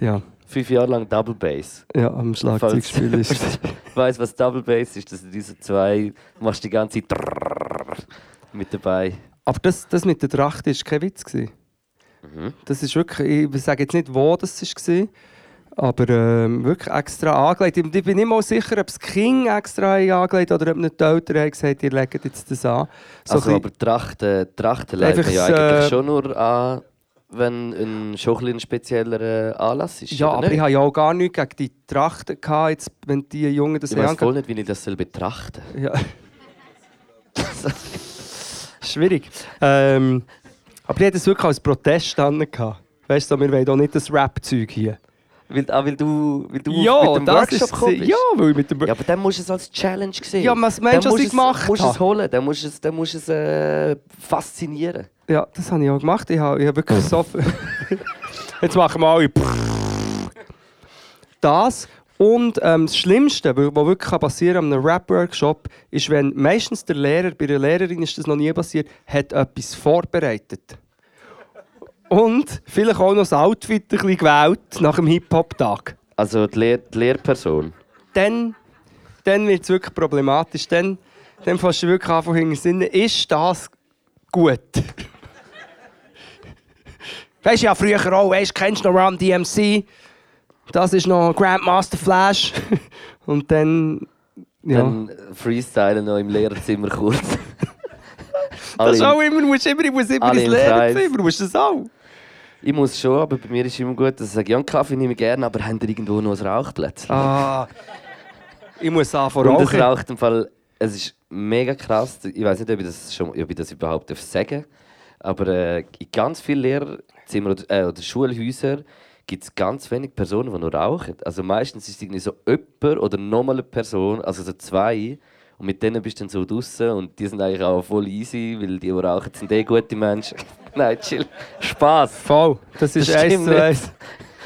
ja,
Fünf Jahre lang Double Bass.
ja, am Schlagzeug spielen ist.
Ich weiss, was Double Bass ist, dass du diese zwei du machst die ganze Zeit mit dabei.
Aber das, das mit der Tracht war kein Witz. Gewesen.
Mhm.
Das ist wirklich, ich sage jetzt nicht, wo das war, aber ähm, wirklich extra angelegt. Ich, bin nicht mal sicher, ob das King extra angelegt oder ob nicht die Eltern haben gesagt, ihr legt jetzt das an. So
also, aber Trachten, Trachten man ja eigentlich
äh,
schon nur an wenn ein schon ein, spezieller Anlass ist.
Ja, aber
nicht?
ich habe ja auch gar nichts gegen die Trachten gehabt, jetzt, wenn die Jungen das
Ich weiß voll nicht, wie ich das soll betrachten
Ja. Schwierig. Ähm, aber ich hatte es wirklich als Protest gehabt. Weißt du, wir wollen doch nicht das Rap-Zeug hier.
Weil, ah, weil du, weil du
Ja,
mit dem
das
Workshop bist?
Ja, weil ich mit dem
Ja, aber dann musst du es als Challenge sehen.
Ja, was meinst du, was ich gemacht
musst
habe?
es holen, dann musst du es, dann musst du es äh, faszinieren.
Ja, das habe ich auch gemacht. Ich habe, ich habe wirklich so viel... Jetzt machen wir alle... Das und ähm, das Schlimmste, was wirklich passieren kann an einem Rap-Workshop, ist, wenn meistens der Lehrer, bei einer Lehrerin ist das noch nie passiert, hat etwas vorbereitet. Und vielleicht auch noch das Outfit ein bisschen gewählt nach dem Hip-Hop-Tag.
Also die, Lehr die Lehrperson.
Dann, dann wird es wirklich problematisch. Dann, dann fängst du wirklich an, von hinten Sinne, ist das gut? Weißt du ja früher auch, weißt, kennst du noch Run DMC? Das ist noch Grandmaster Flash. Und dann. Ja.
Dann freestylen noch im Lehrerzimmer kurz.
das ist auch immer, musst immer, ich muss immer ins. Lehrerzimmer, musst das auch.
Ich muss schon, aber bei mir ist immer gut, dass ich sage, ja, einen Kaffee nehme ich gerne, aber habt ihr irgendwo noch ein Rauchplätzchen?
Ah. Ich muss anfangen
Und das
rauchen.
raucht im Fall, es ist mega krass. Ich weiß nicht, ob ich das, schon, ob ich das überhaupt darf sagen aber äh, in ganz vielen Lehrerzimmern oder, äh, oder Schulhäusern gibt es ganz wenig Personen, die noch rauchen. Also meistens ist es irgendwie so jemand oder nochmal eine Person, also so zwei. Und mit denen bist du dann so draußen und die sind eigentlich auch voll easy, weil die, die rauchen, sind eh gute Menschen. Nein, chill. Spaß.
Voll. Das ist
Das
eins zu eins.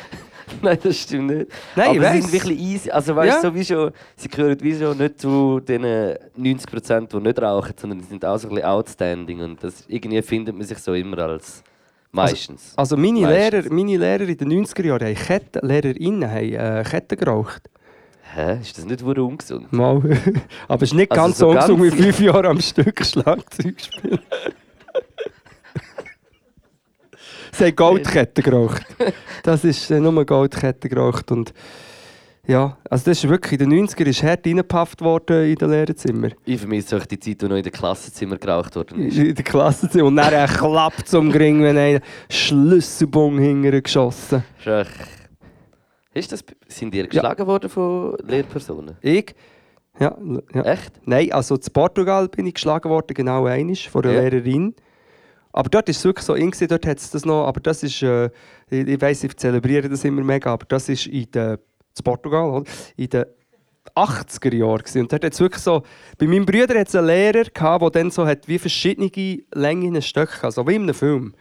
Nein, das stimmt nicht.
Nein, ich
Aber sie sind wirklich easy. Also weißt du,
Ja.
so schon, sie gehören wie schon nicht zu den 90%, die nicht rauchen, sondern die sind auch so ein bisschen outstanding. Und das, irgendwie findet man sich so immer als meistens.
Also meine
Meistens.
Lehrer, meine Lehrer in den 90er Jahren haben Ketten, Lehrerinnen haben äh, Ketten geraucht.
Hä? Ist das nicht ungesund?
Mal. Aber es ist nicht
Also
ganz
so
ungesund wie fünf Jahre am Stück Schlagzeug spielen. Sie haben Goldketten geraucht. Das ist äh, nur Goldketten geraucht. Und ja, also das ist wirklich, in den 90er ist hart reingepafft worden in den Lehrerzimmer.
Ich vermisse auch die Zeit, wo noch in den Klassenzimmer geraucht worden ist.
In der Klasse. Und dann ein Klapp zum Gring, wenn einer Schlüsselbung hinterher geschossen
echt- Ist das, sind die geschlagen worden von Lehrpersonen?
Ich? Ja, ja.
Echt?
Nein, also in Portugal bin ich geschlagen worden, genau einisch von einer
Ja.
Lehrerin. Aber dort ist es wirklich so, irgendwie dort hat es das noch, aber das ist, äh, ich, ich weiss, ich zelebriere das immer mega, aber das ist in, der, in Portugal, oder? in den 80er Jahren. Und dort hat wirklich so, bei meinem Bruder hat es einen Lehrer gehabt, der dann so hat wie verschiedene Längen Stöcke, also wie in einem Film.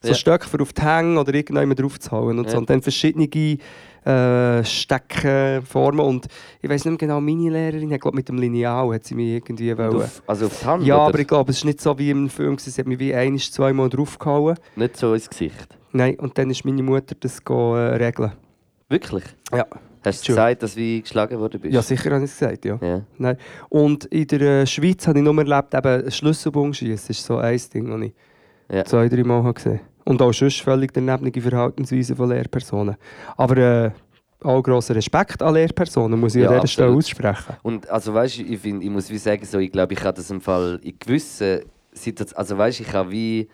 So
Ja.
Stöcke für auf die Hänge oder irgendjemand drauf zu hauen und
Ja.
so. Und dann verschiedene äh, Steckenformen. Und ich weiß nicht mehr genau, meine Lehrerin hat glaub, mit dem Lineal hat sie mich irgendwie wollen.
auf, also auf die Hand?
Ja,
oder?
aber ich glaube, es ist nicht so wie im Film. Sie hat mich wie ein, zweimal draufgehauen.
Nicht so ins Gesicht.
Nein, und dann ist meine Mutter das go, äh, regeln.
Wirklich?
Ja.
Hast du gesagt, dass du geschlagen worden bist?
Ja, sicher habe ich es gesagt, ja.
Ja.
Nein. Und in der äh, Schweiz habe ich nur erlebt, eben Schlüsselbungschießen. Ist so ein Ding, das ich
Ja.
zwei, drei Mal habe gesehen Und auch sonst völlig daneben Verhaltensweisen von Lehrpersonen. Aber äh, auch grosser Respekt an Lehrpersonen, muss ich
Ja,
an dieser Stelle aussprechen.
Und also weißt, ich, find, ich muss wie sagen, so, ich glaube, ich habe das im Fall in gewissen Situationen, also weißt, ich kann wie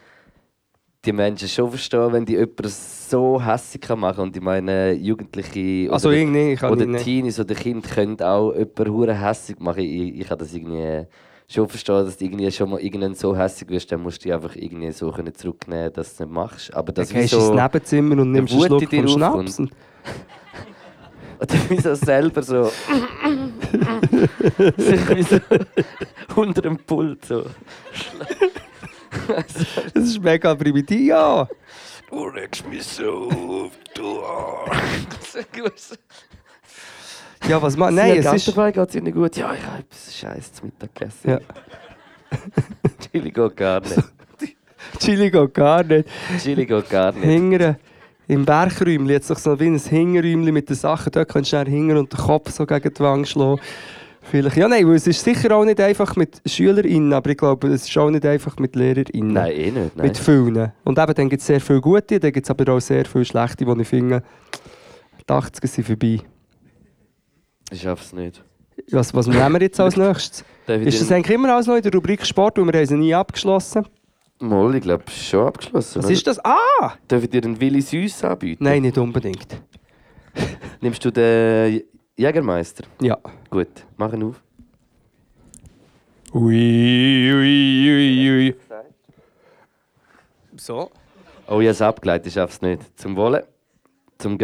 die Menschen schon verstehen, wenn die jemanden so hässlich kann machen und ich meine Jugendliche
Also
oder,
irgendwie, ich kann
oder. Teenies oder Kinder können auch jemanden hässlich machen. Ich, ich kann das irgendwie schon verstehen, dass du irgendwie schon mal irgendwann so hässlich wirst, dann musst du dich einfach irgendwie so können zurücknehmen, dass du es nicht machst. Aber
Dann
das wie
gehst du
so,
ins Nebenzimmer und nimmst einen Schluck vom Schnaps. Und
Oder wie so selber so. sich wie so unter dem Pult so.
Das ist mega primitiv. Ja,
Du regst mich so auf, du Arsch.
ja was man. Nein, es ist.
dabei geht es ihnen gut. Ja, ich habe etwas Scheiß zum Mittag gegessen.
Ja.
Chili geht gar nicht.
Chili geht gar nicht.
Chili geht gar nicht.
Hingern. Im Bergräumchen es doch so wie ein Hingerräumchen mit den Sachen. Dort kannst du hingern und den Kopf so gegen die Wange schlagen. Vielleicht. Ja, nein, weil es ist sicher auch nicht einfach mit SchülerInnen, aber ich glaube, es ist auch nicht einfach mit LehrerInnen.
Nein, eh nicht. Nein.
Mit vielen. Und eben, dann gibt es sehr viele gute, dann gibt es aber auch sehr viele schlechte, die ich finde, die 80er sind vorbei.
Ich schaff's nicht.
Was, was nehmen wir jetzt als nächstes?
Ich
Ist das eigentlich immer alles noch in der Rubrik Sport, weil wir haben sie nie abgeschlossen
Mal, ich glaube, schon abgeschlossen.
Was
oder?
ist das? Ah!
Darf ich dir einen Willi Süß anbieten?
Nein, nicht unbedingt.
Nimmst du den Jägermeister?
Ja.
Gut, mach ihn auf.
Ui, ui, ui, ui. So.
Oh, ich habe es abgeleitet, ich schaffe es nicht. Zum Wolle, zum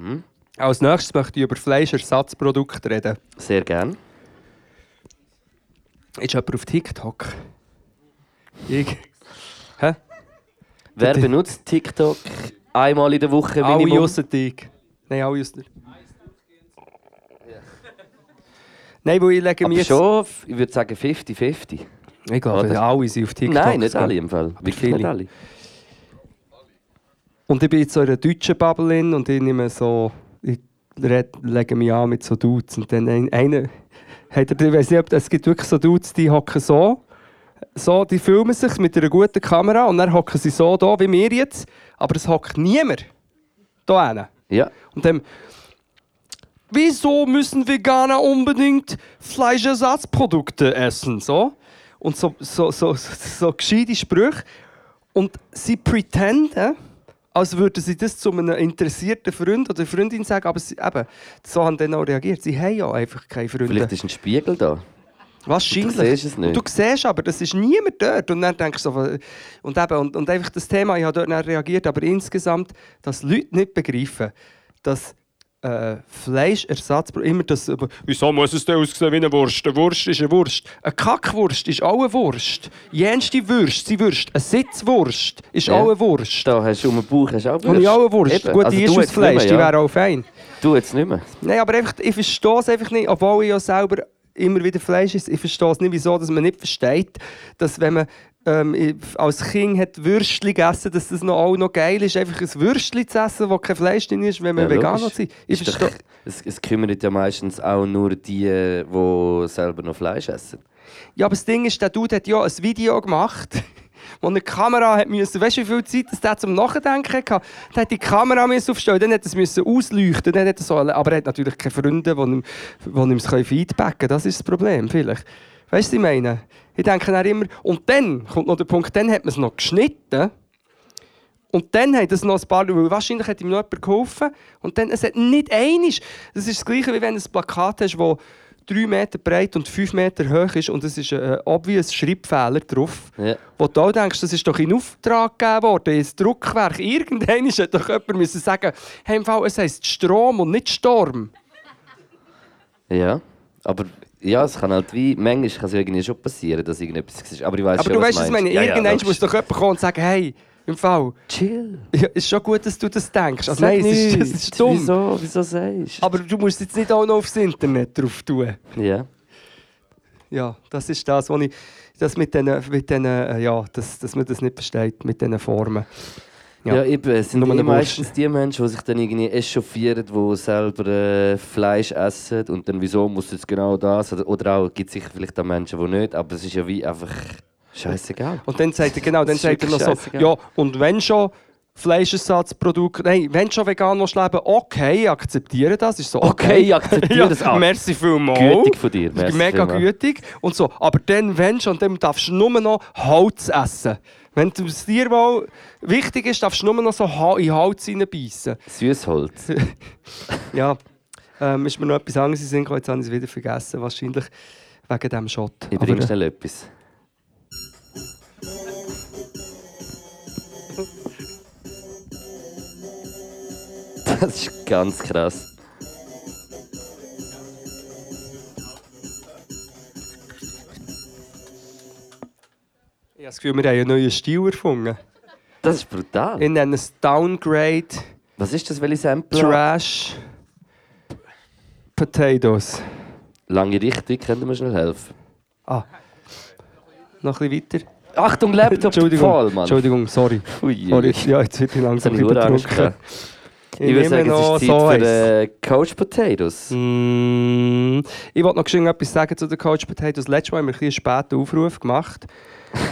Gölle.
Als nächstes möchte ich über Fleischersatzprodukte reden.
Sehr gern.
Ist jemand auf TikTok? Ich. Hä?
Wer benutzt TikTok einmal in der Woche
Alle
Minimum?
ausser dich. Nein, alle ausser Nein, weil ich lege mir
schon, ich würde sagen 50-50.
Ich glaube, alle sind auf TikTok.
Nein, nicht alle im Fall. Wirklich
viele.
nicht alle.
Und ich bin jetzt so in einer deutschen Bubble und ich nehme so... Ich red, lege mich an mit so Dudes. Und dann ein, einer... Hat er, ich weiß nicht, ob es gibt wirklich so Dudes, die hocken so. So, die filmen sich mit einer guten Kamera und dann hocken sie so da, wie wir jetzt. Aber es hockt niemand. Da hinten.
Ja.
Und dann, wieso müssen Veganer unbedingt Fleischersatzprodukte essen? So? Und so, so, so, so, so gescheite Sprüche. Und sie pretenden, als würden sie das zu einem interessierten Freund oder Freundin sagen, aber sie, eben, so haben dann auch reagiert. Sie haben ja einfach keine Freunde.
Vielleicht ist ein Spiegel da.
Wahrscheinlich.
Du siehst es nicht.
Und du siehst aber, das ist niemand dort. Und dann denkst du so, und, eben, und, und einfach das Thema, ich habe dort reagiert, aber insgesamt, dass Leute nicht begreifen, dass äh, Fleischersatz, immer das, wieso muss es denn aussehen wie eine Wurst? Eine Wurst ist eine Wurst. Eine Kackwurst ist auch eine Wurst. Jenste Wurst, sie Wurst. Eine Sitzwurst ist
Ja.
auch eine Wurst.
Da hast du um den Bauch hast auch
Und ich auch eine Wurst.
Eben.
Gut,
Also
die ist aus Fleisch, die
mehr, ja.
wäre auch fein.
Du jetzt nicht mehr.
Nein, aber einfach, ich verstehe es einfach nicht, obwohl ich ja selber immer wieder Fleisch esse. Ich verstehe es nicht, wieso dass man nicht versteht, dass wenn man ähm, als Kind hat Würstchen gegessen, dass das noch, auch noch geil ist, einfach ein Würstchen zu essen, wo kein Fleisch drin ist, wenn man
Ja,
Veganer ist. Ich
Ist doch, es, es kümmert ja meistens auch nur die, die selber noch Fleisch essen.
Ja, aber das Ding ist, der Dude hat ja ein Video gemacht, wo eine Kamera hat müssen. Weißt du, wie viel Zeit das der zum Nachdenken hatte? Der hat die Kamera müssen aufstellen, dann hat er es müssen ausleuchten, dann hat er so, aber er hat natürlich keine Freunde, die ihm, die ihm es feedbacken können. Das ist das Problem, vielleicht. Weißt du, was ich meine? Ich denke dann immer, und dann kommt noch der Punkt, dann hat man es noch geschnitten. Und dann hat es noch ein paar, weil wahrscheinlich hat ihm noch jemand geholfen. Und dann, es hat nicht einig. Das ist das Gleiche, wie wenn du ein Plakat hast, das 3 Meter breit und 5 Meter hoch ist und es ist ein obvious Schreibfehler drauf.
Ja.
Wo du auch denkst, das ist doch in Auftrag gegeben worden, ins Druckwerk. Irgendwann hätte doch jemand müssen sagen hey, im Fall, es heisst Strom und nicht Sturm.
Ja, aber ja, es kann halt wie, manchmal kann es irgendwie schon passieren, dass irgendetwas ist. Aber ich weiß
Aber
schon,
du weißt, was ich meine.
Ja, ja,
Irgendwann muss doch jemand kommen und sagen, hey, im Fall,
Chill.
ja, ist schon gut, dass du das denkst. Also,
Sag
nein, es ist, es ist dumm.
Wieso, wieso sagst du?
Aber du musst jetzt nicht auch noch aufs Internet drauf tun.
Ja.
Ja, das ist das, was ich. Das mit den, mit den, äh, ja, dass, dass man das nicht versteht, mit diesen Formen. Ja.
Ja, eben, es sind eh meistens die Menschen, die sich dann irgendwie echauffieren, die selber äh, Fleisch essen und dann wieso muss jetzt genau das oder, oder auch gibt es sicher vielleicht auch Menschen, die nicht, aber es ist ja wie einfach scheißegal.
Und dann sagt er, genau, dann sagt er noch so, ja, und wenn schon Fleischersatzprodukte, nein, wenn du schon vegan willst leben okay, akzeptiere das, ist so, okay.
Okay, akzeptiere
ja,
das auch.
Merci vielmals.
Gütig von dir. Merci
mega
vielmals.
gütig. Und so. Aber dann, wenn schon, dann darfst du nur noch Holz essen. Wenn es dir mal wichtig ist, darfst du nur noch so in Holz reinbeissen.
Süßholz.
Ja, ähm, ist mir noch etwas anderes in jetzt habe ich es wieder vergessen. Wahrscheinlich wegen diesem Shot.
Ich
Aber,
bringe
äh,
schnell etwas. Das ist ganz krass.
Ich habe das Gefühl, wir haben einen neuen Stil erfunden.
Das ist brutal.
Ich nenne es Downgrade
Was ist das, welche Sample?
Trash Potatoes.
Lange Richtung, könnte mir schnell helfen.
Ah. Noch ein bisschen weiter.
Achtung, Laptop
Entschuldigung,
voll, Mann.
Entschuldigung, sorry.
Ui,
sorry. Ja, jetzt wird ich langsam
habe ich. Ich würde sagen, es ist Zeit für äh, Coach Potatoes.
Mm, ich wollte noch etwas sagen zu den Coach Potatoes. Letztes Mal haben wir einen späten Aufruf gemacht.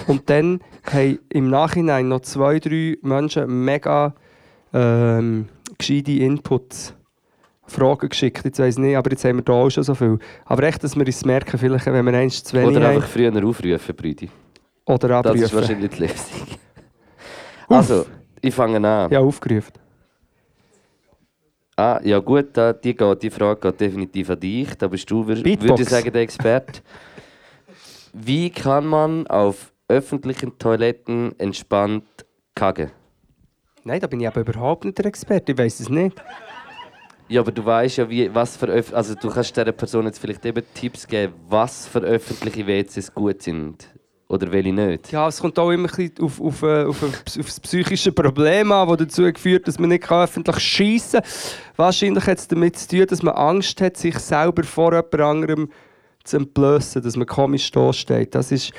Und dann haben im Nachhinein noch zwei, drei Menschen mega ähm, gescheite Inputs Fragen geschickt. Jetzt weiss ich nicht, aber jetzt haben wir da auch schon so viel. Aber echt, dass wir uns merken, vielleicht, wenn wir eins zu wenig
Oder einfach früher aufrufen, Brüdi.
Oder
Das ist
abrufen.
wahrscheinlich die Lösung. Also, ich fange an.
Ja, aufgerufen.
Ah, ja gut, die, geht, die Frage geht definitiv an dich. Da bist du, würde ich sagen, der Experte. Wie kann man auf öffentlichen Toiletten entspannt kacken?
Nein, da bin ich aber überhaupt nicht der Experte. Ich weiß es nicht.
Ja, aber du weißt ja, wie, was für also du kannst dieser Person jetzt vielleicht eben Tipps geben, was für öffentliche WCs gut sind oder welche nicht.
Ja, es kommt auch immer ein auf, auf, äh, auf, auf das psychische Problem an, das dazu geführt dass man nicht öffentlich schiessen kann. Wahrscheinlich hat es damit zu tun, dass man Angst hat, sich selber vor jemand anderem zu entblößen, dass man komisch da steht. Das ist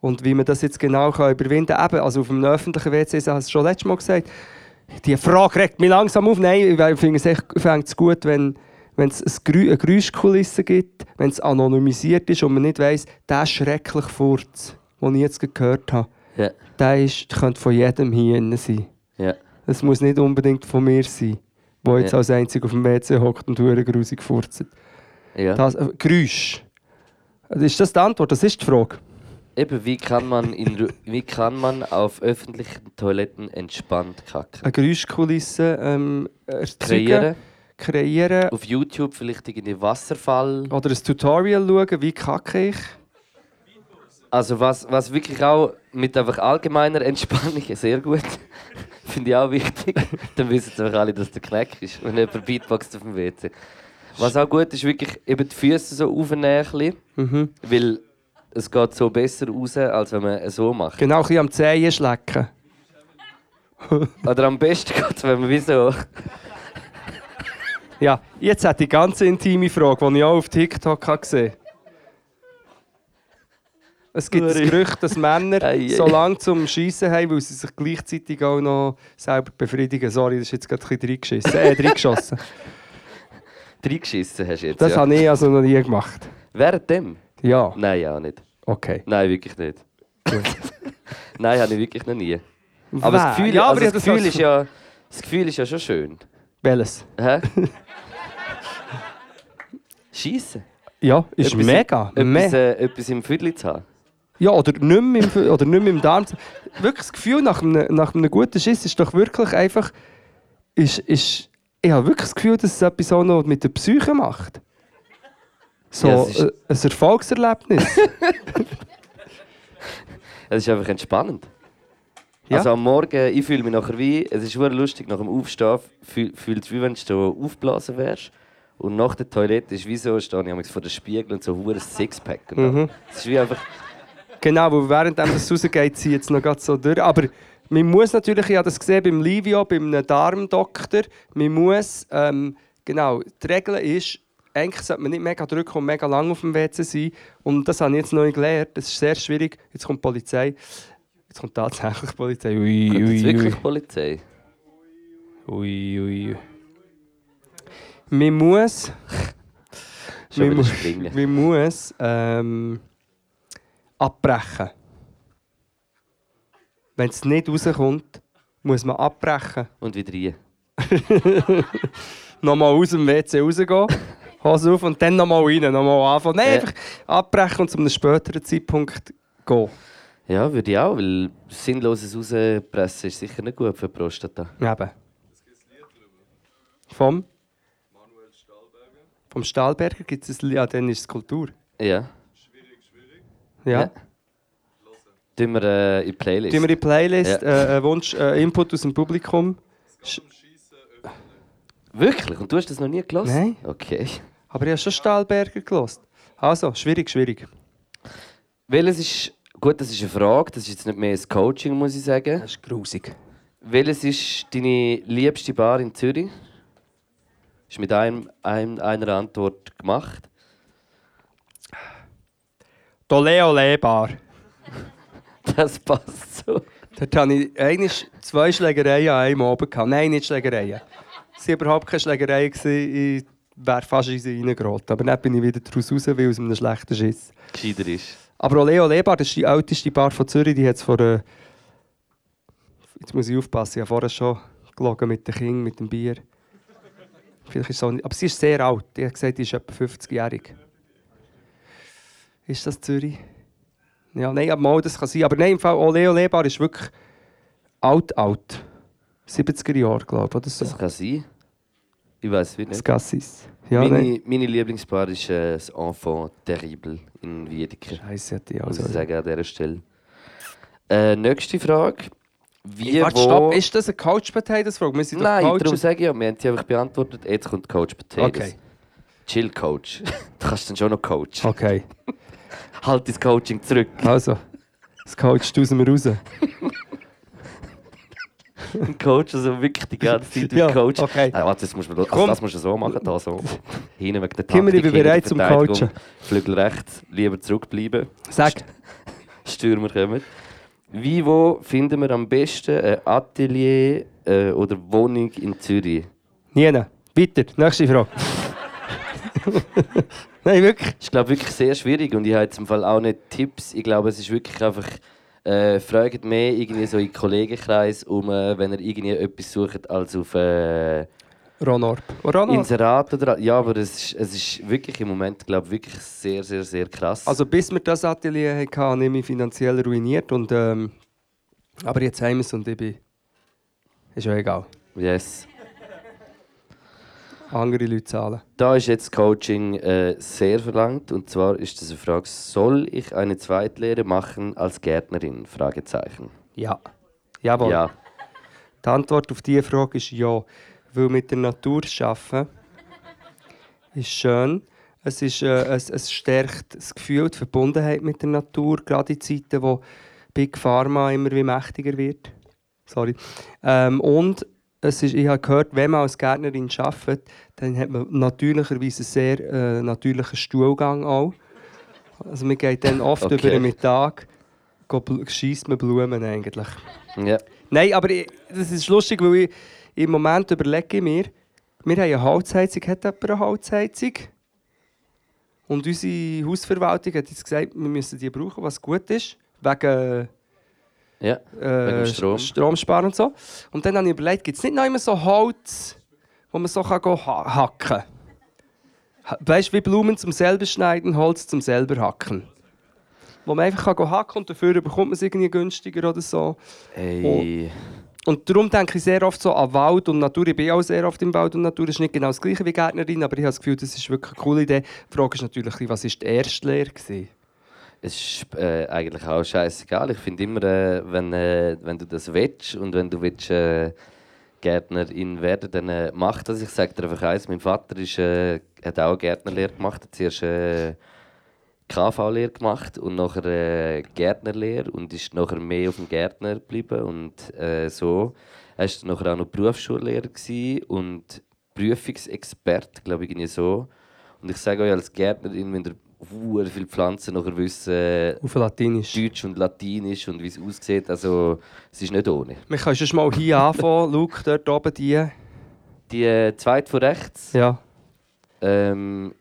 und wie man das jetzt genau kann überwinden kann. Eben, also auf einem öffentlichen WC, ich habe es schon letztes Mal gesagt, die Frage regt mich langsam auf. Nein, ich finde es echt fängt es gut, wenn, wenn es eine Geräuschkulisse gibt, wenn es anonymisiert ist und man nicht weiss, der schreckliche Furz, den ich jetzt gehört habe,
Ja,
der ist, könnte von jedem hier innen sein. Es muss nicht unbedingt von mir sein, der jetzt
Ja.
als einzig auf dem WC hockt und hure grusig furzt.
ja.
Das, äh, Geräusch. Ist das die Antwort? Das ist die Frage.
Eben, wie kann, man in, wie kann man auf öffentlichen Toiletten entspannt kacken?
Eine Geräuschkulisse ähm, erzeugen,
Kreieren,
kreieren
auf YouTube vielleicht irgendwie Wasserfall.
oder ein Tutorial schauen, wie kacke ich.
Also was, was wirklich auch mit einfach allgemeiner Entspannung sehr gut, finde ich auch wichtig. Dann wissen sie einfach alle, dass der Knack ist, wenn jemand Beatboxt auf dem WC. Was auch gut ist, wirklich eben die Füße so aufnähen,
Mhm.
weil es geht so besser raus, als wenn man es so macht.
Genau, ein bisschen am Zehen schlecken.
Oder am besten geht es, wenn man wie so...
Ja, jetzt hat die ganz intime Frage, die ich auch auf TikTok habe gesehen habe. Es gibt das. Gerücht, dass Männer so lange zum Schiessen haben, weil sie sich gleichzeitig auch noch selber befriedigen. Sorry, das ist jetzt gerade ein bisschen reingeschissen. Äh, reingeschossen.
reingeschissen hast jetzt,
Das
ja.
habe ich also noch nie gemacht.
Während dem?
Ja,
Nein, ja nicht.
okay.
Nein, wirklich nicht. Nein, habe ich wirklich noch nie. Aber
Wer?
das Gefühl,
ja, aber
also das, Gefühl ist ja, das Gefühl ist ja schon schön.
Welches?
Hä? Schießen.
Ja, ist
Etwas-
mega.
Etwas,
Me
äh, etwas im Viertel zu haben.
ja, oder nicht mehr im, oder nicht im Darm. zu- Wirklich das Gefühl nach einem, nach einem guten Schiss ist doch wirklich einfach. Ist, ist, ich habe wirklich das Gefühl, dass es etwas auch noch mit der Psyche macht. So
Ja, es ist-
äh, ein Erfolgserlebnis.
Es ist einfach entspannend.
Ja.
Also am Morgen, ich fühle mich nachher wie, es ist super lustig, nach dem Aufstehen fühl- fühlt es wie wenn du so aufgeblasen wärst. Und nach der Toilette ist wie so, stehe ich manchmal vor dem Spiegel und so ein Sixpack. Und
Mhm.
Es ist wie einfach,
genau, weil während das rausgeht, zieht es noch grad so durch. Aber man muss natürlich, ich habe das gesehen beim Livio, beim Darmdoktor, man muss, ähm, genau, die Regel ist, eigentlich sollte man nicht mega drücken und mega lang auf dem WC sein. Und das habe ich jetzt neu gelernt. Das ist sehr schwierig. Jetzt kommt die Polizei. Jetzt kommt tatsächlich die Polizei. Ui,
jetzt
ui,
wirklich
ui.
Polizei.
ui, ui. Man muss... Man, muss man muss ähm, abbrechen. Wenn es nicht rauskommt, muss man abbrechen.
Und wieder rein.
Nochmal aus dem WC rausgehen, Hose auf und dann nochmal rein, nochmal anfangen. Nein,
Ja.
einfach abbrechen und zu einem späteren Zeitpunkt gehen.
Ja, würde ich auch, weil sinnloses Rauspressen ist sicher nicht gut für die Prostata.
Eben. Vom? Vom Stahlberger gibt es ein Lied, ja, dann ist es Kultur.
Ja.
Ja.
Ja. Tun wir äh, in die Playlist.
Tun wir in die Playlist
Ja.
äh, einen Wunsch, äh, Input aus dem Publikum.
Wirklich? Und du hast das noch nie gelassen?
Nein.
Okay.
Aber ich habe schon Stahlberger gelost. Also, schwierig, schwierig.
Welches ist. Gut, das ist eine Frage, das ist jetzt nicht mehr ein Coaching, muss ich sagen.
Das ist grusig.
Welches ist deine liebste Bar in Zürich? Ist mit einem, einem, einer Antwort gemacht.
Doleo Lebar.
Das passt so.
Dort hatte ich eigentlich zwei Schlägereien an einem Abend. Gehabt. Nein, nicht Schlägereien. Es waren überhaupt keine Schlägereien. Ich wäre fast in sie reingeraten. Aber dann bin ich wieder daraus raus, weil aus einem schlechten Schiss.
Gescheiter ist.
Aber Oleo Lebar, das ist die älteste Bar von Zürich. Die hat es vor... Äh Jetzt muss ich aufpassen, ich habe vorher schon gelogen mit den Kindern, mit dem Bier. Vielleicht ist es auch nicht, aber sie ist sehr alt. Die hat gesagt, sie ist etwa 50-jährig. Ist das Zürich? Ja, nein, aber mal, das kann sein. Aber nein, im Fall, auch Leo Lebar ist wirklich alt, alt. 70er Jahre, glaube ich, oder so.
Das kann sein. Ich weiß es
Das
nicht.
Gassis. Ja, nein.
meine, meine Lieblingsbar ist äh, das Enfant Terrible in Wiedeker.
Scheiße, hat die
Muss
also.
ich sagen an dieser Stelle. Äh, nächste Frage. Wie,
Warte,
wo...
stopp, ist das eine Couch Potatoes Frage? Wir sind
Nein, darum
Coaches.
sage ich ja, wir haben sie einfach beantwortet. Jetzt kommt Coach Potatoes.
Okay.
Chill Coach. du kannst dann schon noch Coach.
Okay,
Halt dein Coaching zurück.
also. Das coacht aus mir raus.
Ein Coach, also wirklich die ganze Zeit
Ja,
Coach.
okay.
Ah, warte, das, musst du, also das musst du so machen, da so. Hinten wegen der
Kimmer, ich bin bereit zum. Coachen.
Flügel rechts, lieber zurückbleiben.
Sag.
Stürmer kommen. Wie, wo finden wir am besten ein Atelier äh, oder Wohnung in Zürich?
Niene. Weiter. Nächste Frage. Nein, wirklich.
ist glaube wirklich sehr schwierig und ich habe jetzt im Fall auch nicht Tipps. Ich glaube, es ist wirklich einfach äh, fragt mehr irgendwie so in Kollegenkreis um, äh, wenn ihr irgendwie etwas sucht, als auf äh,
Ronorp. Oh, Ronorp.
Inserat oder ja, aber es ist, es ist wirklich im Moment glaube wirklich sehr sehr sehr krass.
Also bis wir das Atelier hatten, habe ich mich finanziell ruiniert. Und, ähm, aber jetzt haben wir es und ich bin... Ist ja egal.
yes.
Andere Leute zahlen.
Da ist jetzt Coaching äh, sehr verlangt und zwar ist das eine Frage: Soll ich eine Zweitlehre machen als Gärtnerin? Fragezeichen.
Ja. Jawohl.
Ja.
Die Antwort auf diese Frage ist ja. Weil mit der Natur arbeiten ist schön. Es, ist, äh, es, es stärkt das Gefühl, die Verbundenheit mit der Natur, gerade in Zeiten, wo Big Pharma immer wie mächtiger wird. Sorry. Ähm, und es ist, ich habe gehört, wenn man als Gärtnerin arbeitet, dann hat man natürlicherweise einen sehr äh, natürlichen Stuhlgang auch. Also man geht dann oft
Okay.
über den Mittag, schießt man Blumen eigentlich.
Ja.
Nein, aber ich, das ist lustig, weil ich im Moment überlege ich mir, wir haben eine Holzheizung, hat jemand eine Holzheizung? Und unsere Hausverwaltung hat jetzt gesagt, wir müssen die brauchen, was gut ist, wegen
Ja.
äh,
Wegen Strom.
Stromsparen und so. Und dann habe ich überlegt, gibt es nicht noch immer so Holz, wo man so kann ha hacken kann? Weißt du, wie Blumen zum selber schneiden, Holz zum selber hacken. Wo man einfach kann hacken und dafür bekommt man es irgendwie günstiger oder so.
Ey.
Und darum denke ich sehr oft so an Wald und Natur. Ich bin auch sehr oft im Wald und Natur. Das ist nicht genau das gleiche wie Gärtnerin, aber ich habe das Gefühl, das ist wirklich eine coole Idee. Die Frage ist natürlich, was war die erste Lehre? Gewesen?
Es ist äh, eigentlich auch scheißegal. Ich finde immer, äh, wenn, äh, wenn du das willst und wenn du willst, äh, Gärtnerin werden, dann äh, mach das. Ich sage dir einfach eins: Mein Vater ist, äh, hat auch Gärtnerlehre gemacht. Hat zuerst äh, KV-Lehre gemacht und nachher Gärtnerlehre und ist nachher mehr auf dem Gärtner geblieben. Und so. Er war nachher auch noch Berufsschullehrer und Prüfungsexperte, glaube ich, irgendwie so. Und ich sage euch als Gärtnerin, wenn ihr hure viele Pflanzen nachher wissen, äh,
Auf Latinisch.
Deutsch und Latinisch und wie es aussieht, also es ist nicht ohne.
Wir können schon mal hier anfangen. Luke, dort oben die.
Die äh, zweite von rechts,
Ja.
ähm,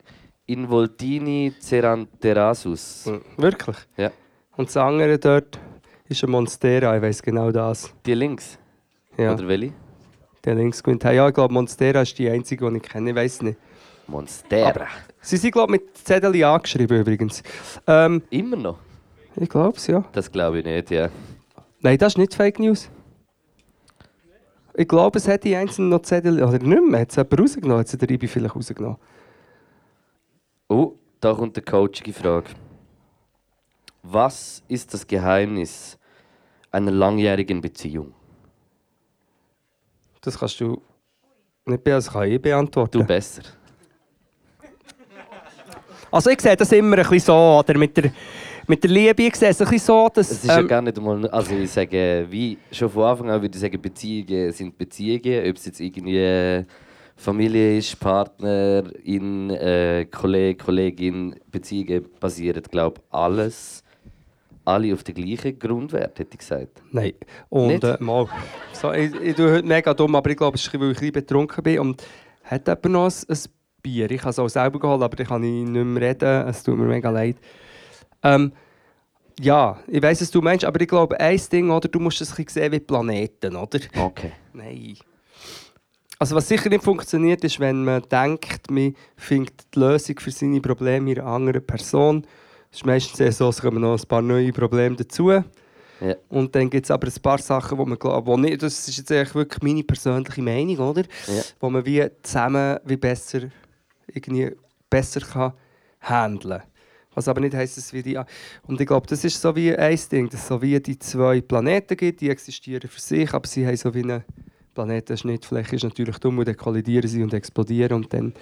Involtini ceranterasus.
Wirklich?
Ja.
Und das andere dort ist ein Monstera. Ich weiß genau das.
Die links,
Ja.
oder welche?
Der links gewinnt. Ja, ich glaube, Monstera ist die einzige, die ich kenne. Ich weiß nicht.
Monstera.
Sie sind, glaube ich, mit Zettel angeschrieben übrigens. Ähm,
Immer noch?
ich glaube es, ja.
Das glaube ich nicht, ja.
Nein, das ist nicht Fake News. Ich glaube, es hat die einzelnen noch Zettel. Oder nicht mehr. Hat es jemand rausgenommen? Hat es der Ibi vielleicht rausgenommen?
Oh, da kommt eine coachige Frage. Was ist das Geheimnis einer langjährigen Beziehung?
Das kannst du nicht be das kann ich beantworten.
Du besser.
Also ich sehe das immer ein bisschen so, oder mit der, mit der Liebe, ich sehe es ein bisschen so, dass...
Es ist ja
ähm,
gar nicht einmal, also ich sage, wie schon von Anfang an würde ich sagen, Beziehungen sind Beziehungen, ob es jetzt irgendwie äh, Familie ist, Partnerin, äh, Kollege, Kollegin, Beziehungen basieren, glaube ich, alles, alle auf den gleichen Grundwert, hätte ich gesagt.
Nein. Und äh, mal. So, ich, ich tue heute mega dumm, aber ich glaube, es ist, weil ich ein bisschen betrunken bin. Und hat jemand noch ein, ein Bier? Ich habe es auch selber geholt, aber ich kann nicht mehr reden. Es tut mir mega leid. Ähm, ja, ich weiß, was du meinst, aber ich glaube, ein Ding, oder, du musst es ein bisschen sehen wie Planeten, oder?
Okay.
Nein. Also was sicher nicht funktioniert, ist, wenn man denkt, man findet die Lösung für seine Probleme in einer anderen Person. Es ist meistens eher so, es kommen noch ein paar neue Probleme dazu.
Ja.
Und dann gibt es aber ein paar Sachen, wo man glaubt, wo nicht, das ist jetzt eigentlich wirklich meine persönliche Meinung, oder?
Ja.
Wo man wie zusammen wie besser, irgendwie besser kann handeln. Was aber nicht heisst, dass wir die... Und ich glaube, das ist so wie ein Ding, dass es so wie die zwei Planeten gibt, die existieren für sich, aber sie haben so wie eine Planetenschnittfläche, ist natürlich dumm, und dann kollidieren sie und explodieren und dann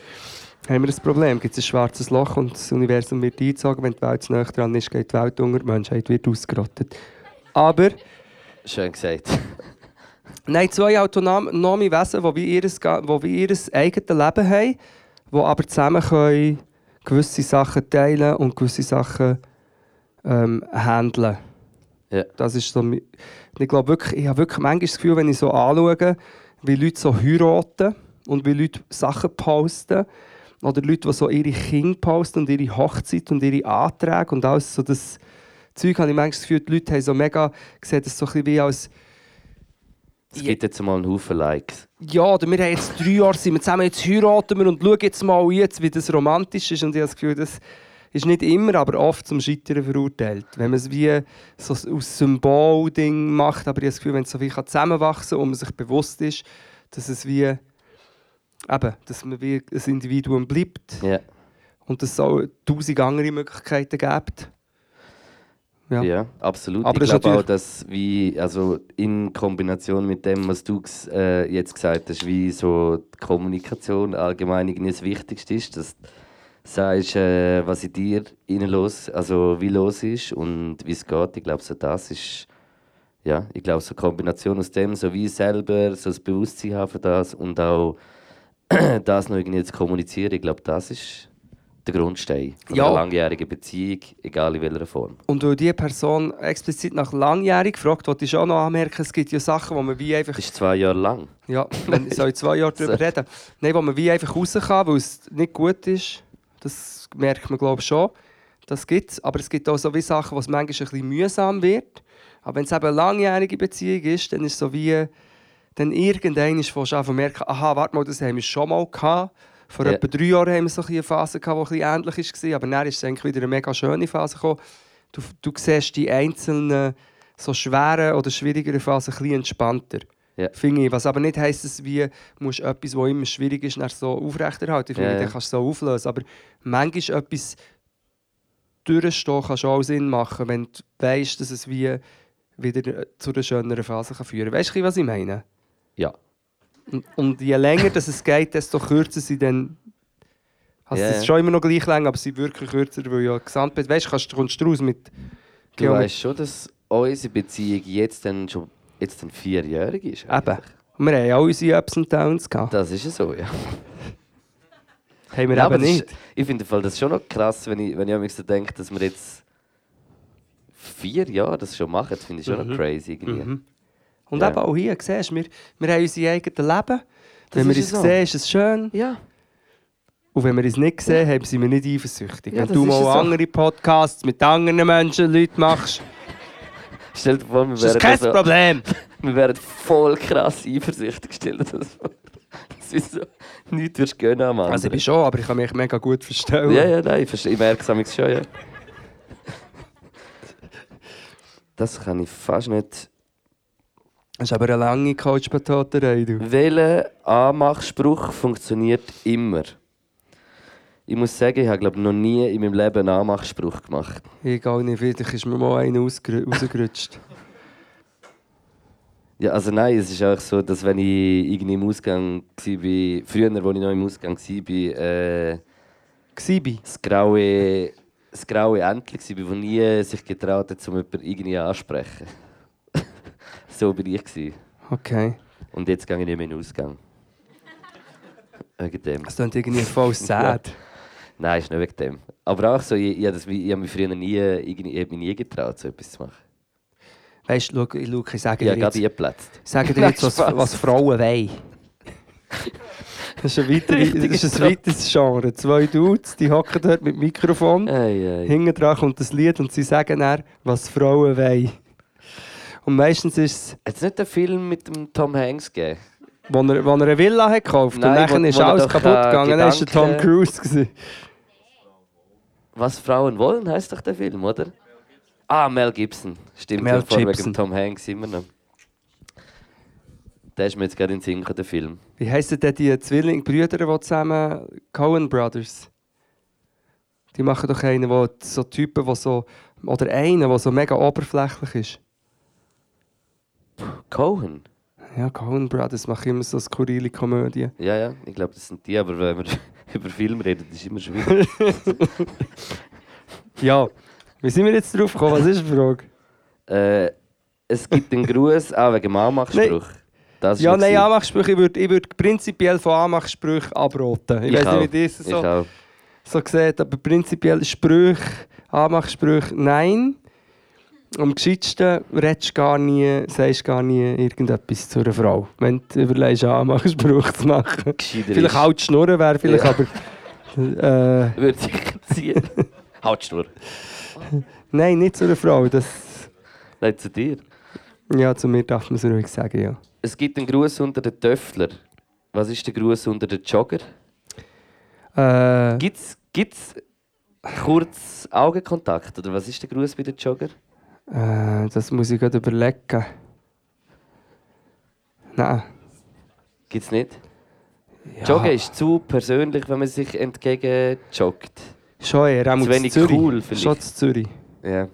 haben wir ein Problem. Gibt es ein schwarzes Loch und das Universum wird eingezogen, wenn die Welt zu nahe dran ist, geht die Welt unter, die Menschheit wird ausgerottet. Aber...
Schön gesagt.
Nein, zwei autonome Wesen, die wie ihr, wo wie ihr eigenes Leben haben, die aber zusammen können gewisse Sachen teilen und gewisse Sachen ähm, handeln.
Ja.
Das ist so, ich glaube wirklich, ich habe wirklich manchmal das Gefühl, wenn ich so anschaue, wie Leute so heiraten und wie Leute Sachen posten oder Leute, die so ihre Kinder posten und ihre Hochzeit und ihre Anträge und alles so das Zeug, habe ich manchmal das Gefühl, die Leute haben so mega, sehen das so ein bisschen wie als
Es gibt jetzt mal einen Haufen Likes.
ja, oder wir haben jetzt drei Jahre sind wir zusammen, jetzt heiraten wir und schauen jetzt mal jetzt, wie das romantisch ist. Und ich habe das Gefühl, das ist nicht immer, aber oft zum Scheitern verurteilt. Wenn man es wie so aus Symbolding macht, aber ich habe das Gefühl, wenn es so viel zusammenwachsen kann und man sich bewusst ist, dass es wie, eben, dass man wie ein Individuum bleibt
Ja.
und dass es auch tausend andere Möglichkeiten gibt. Ja.
Ja, absolut.
Aber
ich glaube auch, dass wie, also in Kombination mit dem, was du äh, jetzt gesagt hast, wie so die Kommunikation allgemein irgendwie das Wichtigste ist, dass du sagst, äh, was in dir innen los, also wie los ist und wie es geht. Ich glaube, so das ist, ja, ich glaube, so eine Kombination aus dem, so wie selber so das Bewusstsein haben für das und auch das noch irgendwie zu kommunizieren, ich glaube, das ist der Grundstein von
Ja.
einer langjährigen Beziehung, egal in welcher Form.
Und weil diese Person explizit nach langjährig fragt, wollte ich auch noch anmerken, es gibt ja Sachen, wo man wie einfach
Das ist zwei Jahre lang.
Ja, wenn soll ich zwei Jahre darüber reden. Nein, wo man wie einfach raus kann, weil es nicht gut ist. Das merkt man glaube ich schon. Das gibt es. Aber es gibt auch so wie Sachen, wo es manchmal ein bisschen mühsam wird. Aber wenn es eben eine langjährige Beziehung ist, dann ist es so wie... Dann irgendwann ist du an zu merken, aha, warte mal, das haben wir schon mal gehabt. Vor
Ja.
etwa drei Jahren haben wir so eine Phase gehabt, die ein bisschen ähnlich war. Aber dann ist es eigentlich wieder eine mega schöne Phase gekommen. Du, du siehst die einzelnen so schweren oder schwierigeren Phasen ein bisschen entspannter.
Ja.
Finde ich. Was aber nicht heisst, dass wie musst etwas, was immer schwierig ist, so aufrechterhalten. Ich finde,
Ja, ja.
dann kannst du so auflösen. Aber manchmal etwas durchstehen kann schon auch Sinn machen, wenn du weißt, dass es wie wieder zu einer schöneren Phase kann führen kann. Weißt du, was ich meine?
Ja.
Und, und je länger dass es geht, desto kürzer sie dann. Also
Ja,
es
ja.
ist schon immer noch gleich lang, aber sie sind wirklich kürzer, weil ja Gesamtbild. Weißt du, kannst- kommst du raus mit.
Du
Geomet-
weißt schon, dass unsere Beziehung jetzt dann schon jetzt dann vierjährig ist.
Eben.
eigentlich.
Und wir haben auch unsere Ups und Downs gehabt.
Das ist ja so, ja.
Haben wir
Ja, aber
eben
das
nicht.
Ist, ich finde das schon noch krass, wenn ich, wenn ich manchmal so denke, dass wir jetzt vier Jahre das schon machen. Das finde ich schon noch crazy. Irgendwie.
Mhm. Und
Ja.
eben auch hier, siehst du, wir, wir haben unser eigenes Leben. Wenn wir
ist
es
so.
sehen, ist es schön.
Ja.
Und wenn wir es nicht sehen, haben, sind wir nicht eifersüchtig.
Ja,
wenn du
ist
mal
so.
andere Podcasts mit anderen Menschen, Leuten machst,
Stell dir vor, wir
ist das
wären,
kein
so,
Problem.
wir wären voll krass eifersüchtig. Stell dir das vor. Das ist so, nichts würdest du gönnen am anderen.
Also ich bin schon, aber ich kann mich mega gut verstehen.
Ja, ja, nein, ich, verstehe- ich merke es schon, ja. Das kann ich fast nicht.
Das ist aber eine lange Coach-Patoterei, du.
Welcher Anmachspruch funktioniert immer? Ich muss sagen, ich habe glaub, noch nie in meinem Leben einen Anmachspruch gemacht.
Gehe nicht, vielleicht ist mir mal einer ausger- rausgerutscht.
Ja, also nein, es ist auch so, dass wenn ich irgendwie im Ausgang war, früher, als ich noch im Ausgang war, äh, das graue, das graue Entchen war, das nie sich getraut hat, um jemanden irgendwie anzusprechen. So war ich. Gewesen.
Okay.
Und jetzt gehe ich nicht mehr in den Ausgang. Wegen dem.
Das klingt irgendwie voll sad.
Nein, ist nicht wegen dem. Aber auch so, ich, ich, das, ich habe mich früher nie, irgendwie, ich mich nie getraut, so etwas zu machen.
Weißt du, Luke, ich sage
habe
dir jetzt,
eingeplatzt.
ich sage dir jetzt was, was Frauen wollen. Das ist ein, weitere, das ist ein weiteres Genre. Zwei Dudes, die hocken dort mit Mikrofon.
Ei, ei.
Hinten dran kommt das Lied und sie sagen dann, was Frauen wollen. Und meistens ist es.
Hat es nicht einen Film mit dem Tom Hanks gegeben?
Wo er, wo er eine Villa hat gekauft
Nein,
und dann
wo-
ist
wo
alles kaputt
äh,
gegangen. Dann war der Tom Cruise. Gewesen.
Was Frauen wollen, heißt doch der Film, oder? Ah, Mel Gibson. Stimmt,
Mel
vor
Gibson.
wegen Tom Hanks immer noch. Der ist mir jetzt gerade in den Sinn gekommen, der Film.
Wie heissen denn die Zwilling-Brüder, die zusammen Coen Brothers? Die machen doch einen, wo so Typen, wo so. Oder einen, der so mega oberflächlich ist.
Cohen?
Ja, Coen Brothers machen immer so skurrile Komödien.
Ja, ja, ich glaube, das sind die, aber wenn wir über Film reden, das ist immer schwierig.
Ja, wie sind wir jetzt drauf gekommen? Was ist die Frage?
äh, es gibt einen Gruß auch wegen dem Anmachspruch. Das
Ja, nein. Anmachsprüche. Ich würde ich würd prinzipiell von Anmachsprüchen abraten. Ich,
Ich
weiß nicht, wie das
Ich
so, so sieht, aber prinzipiell Sprüche, Anmachsprüche, nein. Am gescheitsten redest du gar nie, sagst gar nie irgendetwas zu einer Frau. Wenn du überlegst, einen Anmachspruch zu machen.
Gescheiter
Vielleicht halt die Schnurren wäre vielleicht,
Ja.
aber... Äh,
Würde sich ziehen. halt Schnur.
nein, nicht zu einer Frau. Das,
Nein, zu dir.
ja, zu mir darf man es ruhig sagen, ja.
Es gibt einen Gruß unter den Töffler. Was ist der Gruß unter den Jogger?
Äh,
Gibt's, gibt's kurz Augenkontakt? Oder was ist der Gruß bei den Jogger?
Äh, das muss ich gerade überlegen. Nein.
Gibt's nicht?
Ja.
Joggen ist zu persönlich, wenn man sich entgegen joggt.
Schon eher, auch
Zu wenig
Zürich.
cool vielleicht.
Schon zu Zürich.
Ja.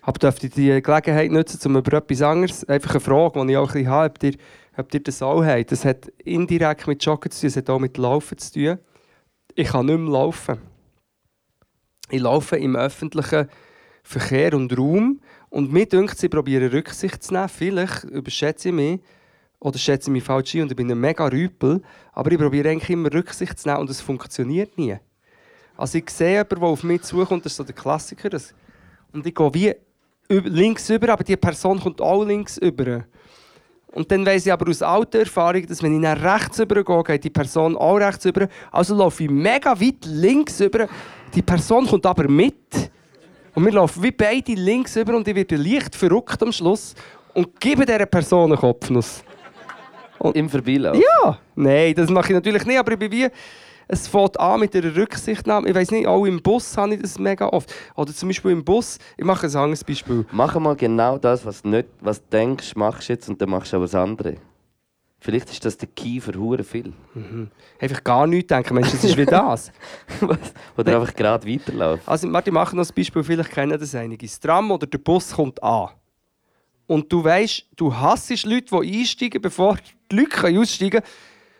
Aber dürfte ich die Gelegenheit nutzen, um über etwas anderes, einfach eine Frage, die ich auch ein bisschen habe, ob ihr, ob ihr das auch habt. Das hat indirekt mit Joggen zu tun, es hat auch mit Laufen zu tun. Ich kann nicht mehr laufen. Ich laufe im öffentlichen Verkehr und Raum und mir dünkt, sie probieren Rücksicht zu nehmen. Vielleicht überschätze ich mich oder schätze ich mich falsch ein und ich bin ein mega Rüpel, aber ich probiere eigentlich immer Rücksicht zu nehmen und es funktioniert nie. Also ich sehe jemanden, der auf mich zukommt, das ist so der Klassiker, das und ich gehe wie links über, aber die Person kommt auch links über. Und dann weiss ich aber aus alter Erfahrung, dass wenn ich nach rechts über gehe, geht die Person auch rechts über. Also laufe ich mega weit links über. Die Person kommt aber mit. Und wir laufen wie beide links über und ich werde leicht verrückt am Schluss und gebe dieser Person einen Kopfnuss.
Im Vorbeilauf.
Ja! Nein, das mache ich natürlich nicht, aber ich bin wie... Es fängt an mit einer Rücksichtnahme. Ich weiß nicht, auch im Bus habe ich das mega oft. Oder zum Beispiel im Bus, ich mache ein anderes Beispiel.
Mach mal genau das, was du, nicht, was du denkst, machst du jetzt und dann machst du aber das andere. Vielleicht ist das der Key für hure viel.
Einfach gar nichts denken. Mensch, das ist wie das.
Was? oder einfach gerade weiterlaufen.
Also, Martin, mach noch ein Beispiel, vielleicht kennen das einige. Das Tram oder der Bus kommt an. Und du weißt, du hassest Leute, die einsteigen, bevor die Leute aussteigen können.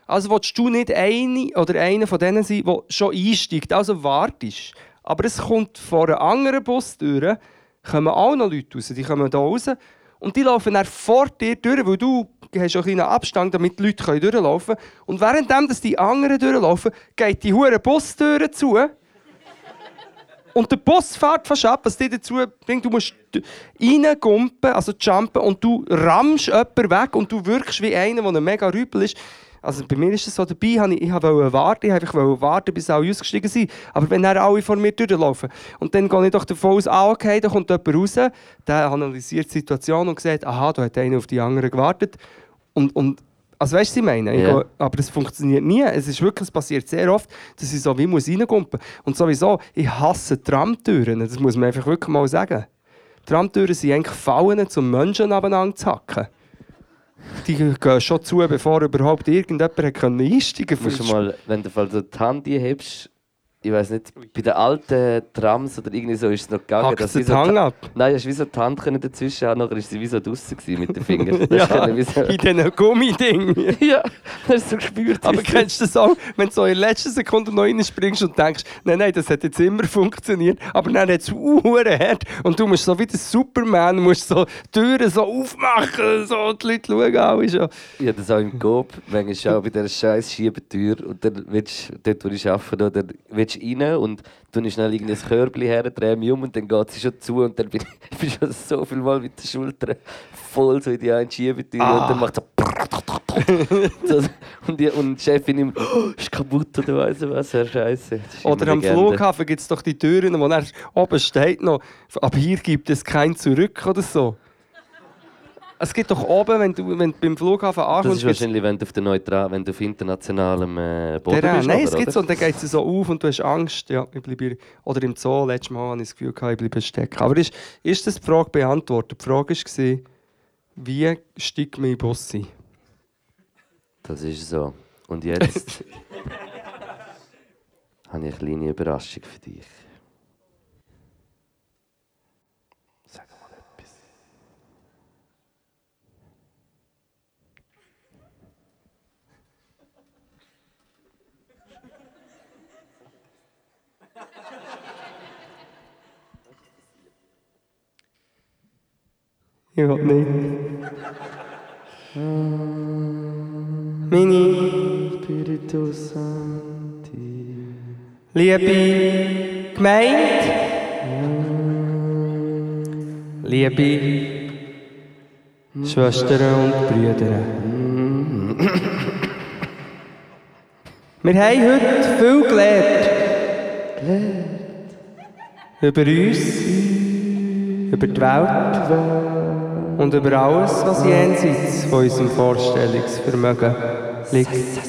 Also willst du nicht eine oder einer von denen sein, der schon einsteigt. Also wartest. Aber es kommt vor einer anderen Bustür, kommen auch noch Leute raus. Die kommen hier raus und die laufen dann vor dir durch, weil du hast schon einen Abstand, damit die Leute durchlaufen können. Und währenddem die anderen durchlaufen, geht die hure Bustür zu. Und der Bus fährt fast ab, was dich dazu bringt, du musst reingumpen, also jumpen, und du rammst jemanden weg und du wirkst wie einer, der ein mega Rübel ist. Also bei mir ist es so, dabei habe ich, ich wollte warten, ich einfach warten, bis alle ausgestiegen sind. Aber wenn dann alle vor mir durchlaufen und dann gehe ich doch davon aus, ah, okay, da kommt jemand raus, der analysiert die Situation und sagt, aha, da hat einer auf die anderen gewartet. Und, und also weißt du, was ich meine? Ich
Ja.
gehe- aber es funktioniert nie. Es ist wirklich, es passiert sehr oft, dass ich so wie muss reingumpen. Und sowieso, ich hasse Tramtüren. Das muss man einfach wirklich mal sagen. Tramtüren sind eigentlich Fallen, um Menschen aneinander zu hacken. Die gehen schon zu, bevor überhaupt irgendjemand hat einsteigen konnte.
mal, wenn du die Hand hebst, ich weiß nicht, bei den alten Trams oder irgendwie so ist es noch gegangen.
Hackt
dass
sie
so
Hand
die-
ab.
Nein, hast wie so die Hand können dazwischen haben, nachher war sie wie so gewesen mit den Fingern.
Ja,
ist so,
in diesen Gummidingen.
ja, das hast du so gespürt.
Aber kennst du das auch, wenn du so in der letzten Sekunde noch reinspringst und denkst, nein, nein, das hat jetzt immer funktioniert, aber dann hat es Uhren hart und du musst so wie der Superman, musst so die Türen so aufmachen, so die Leute schauen alle schon.
Ja, das auch im Coop, manchmal ist auch bei dieser scheiß Schiebetür und dann willst du, dort wo ich arbeite, oder willst du rein und du schnell irgendein Körbchen her, dreh mich um und dann geht sie schon zu und dann bin ich, bin schon so viel Mal mit den Schultern voll so in die eine Schiebetür
Ah.
und dann macht so, so und, die, und die Chefin immer, oh, ist kaputt oder weiss ich was, Herr Scheiße. Ist
Oder am
Legende.
Flughafen gibt es doch die Türen, wo dann oben steht noch, ab hier gibt es kein Zurück oder so. Es gibt doch oben, wenn du, wenn du beim Flughafen
Das
ankommst,
ist
gibt's-
wahrscheinlich, wenn du auf, der Neutral, wenn du auf internationalem äh, Boden
Der,
bist.
nein, es gibt so, und dann geht es so auf und du hast Angst. Ja, ich bleibe, oder im Zoo, letztes Mal hatte ich das Gefühl, gehabt, ich bleibe stecken. Aber ist, ist das die Frage beantwortet? Die Frage war, wie steigt man in den Bus ein?
Das ist so. Und jetzt habe ich eine kleine Überraschung für dich.
Ich will nicht. Meine
Spiritu Santi.
liebe Gemeinde, liebe Schwestern und Brüder. Wir haben heute viel gelernt. Über uns, über die Welt und über alles, was jenseits von unserem Vorstellungsvermögen liegt.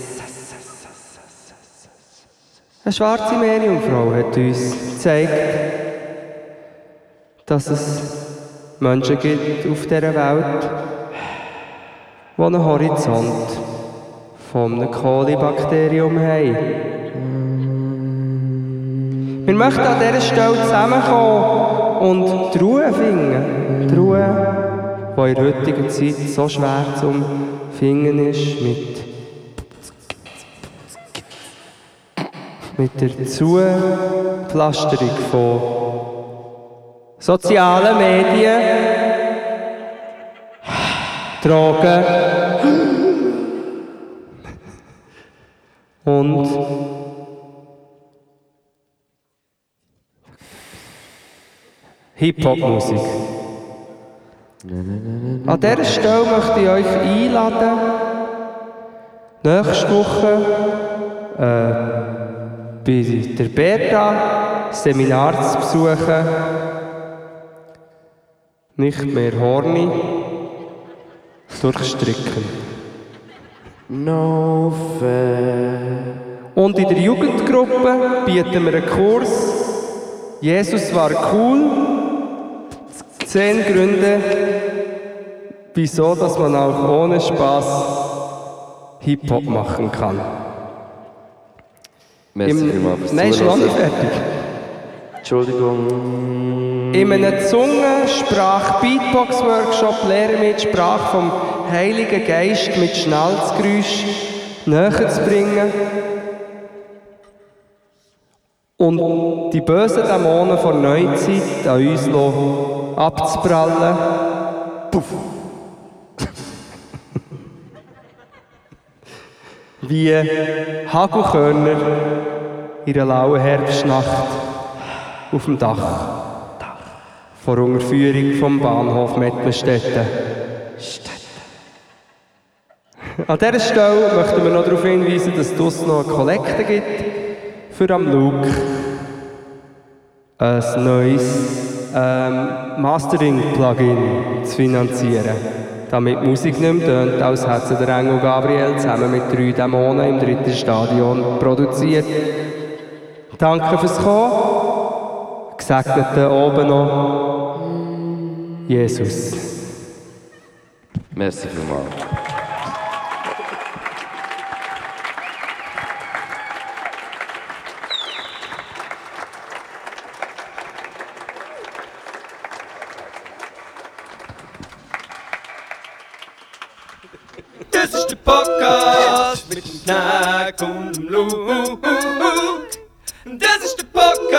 Eine schwarze Meerjungfrau hat uns gezeigt, dass es Menschen gibt auf dieser Welt, die einen Horizont von einem Kolibakterium haben. Wir möchten an dieser Stelle zusammenkommen und die Ruhe finden. Die Ruhe, die in der heutigen Zeit so schwer zu finden ist, mit, mit der Zupflasterung von sozialen Medien, Drogen und Hip-Hop-Musik. An dieser Stelle möchte ich euch einladen, nächste Woche äh, bei der Berta Seminar zu besuchen. Nicht mehr horny, durchstricken.
No fair.
Und in der Jugendgruppe bieten wir einen Kurs. Jesus war cool. Zehn Gründe, wieso dass man auch ohne Spaß Hip-Hop machen kann.
Merci
Im, nein, ist noch nicht fertig.
Entschuldigung.
In einem Zungensprach-Beatbox-Workshop lernen wir die Sprache vom Heiligen Geist mit Schnalzgeräusch näher zu bringen und die bösen Dämonen der Neuzeit an uns lassen abzuprallen. Puff. Wie Hagelkörner in einer lauen Herbstnacht auf dem Dach vor Unterführung vom Bahnhof Mettmerstetten. An dieser Stelle möchten wir noch darauf hinweisen, dass es noch eine Kollekte gibt für am Luke ein neues ähm, Mastering-Plugin zu finanzieren. Damit Musik nicht mehr tönt, als hätte der Engel Gabriel zusammen mit drei Dämonen im dritten Stadion produziert. Danke fürs Kommen. Gesegneten oben noch. Jesus.
Merci vielmals.
Und im Loop. Das ist der Podcast.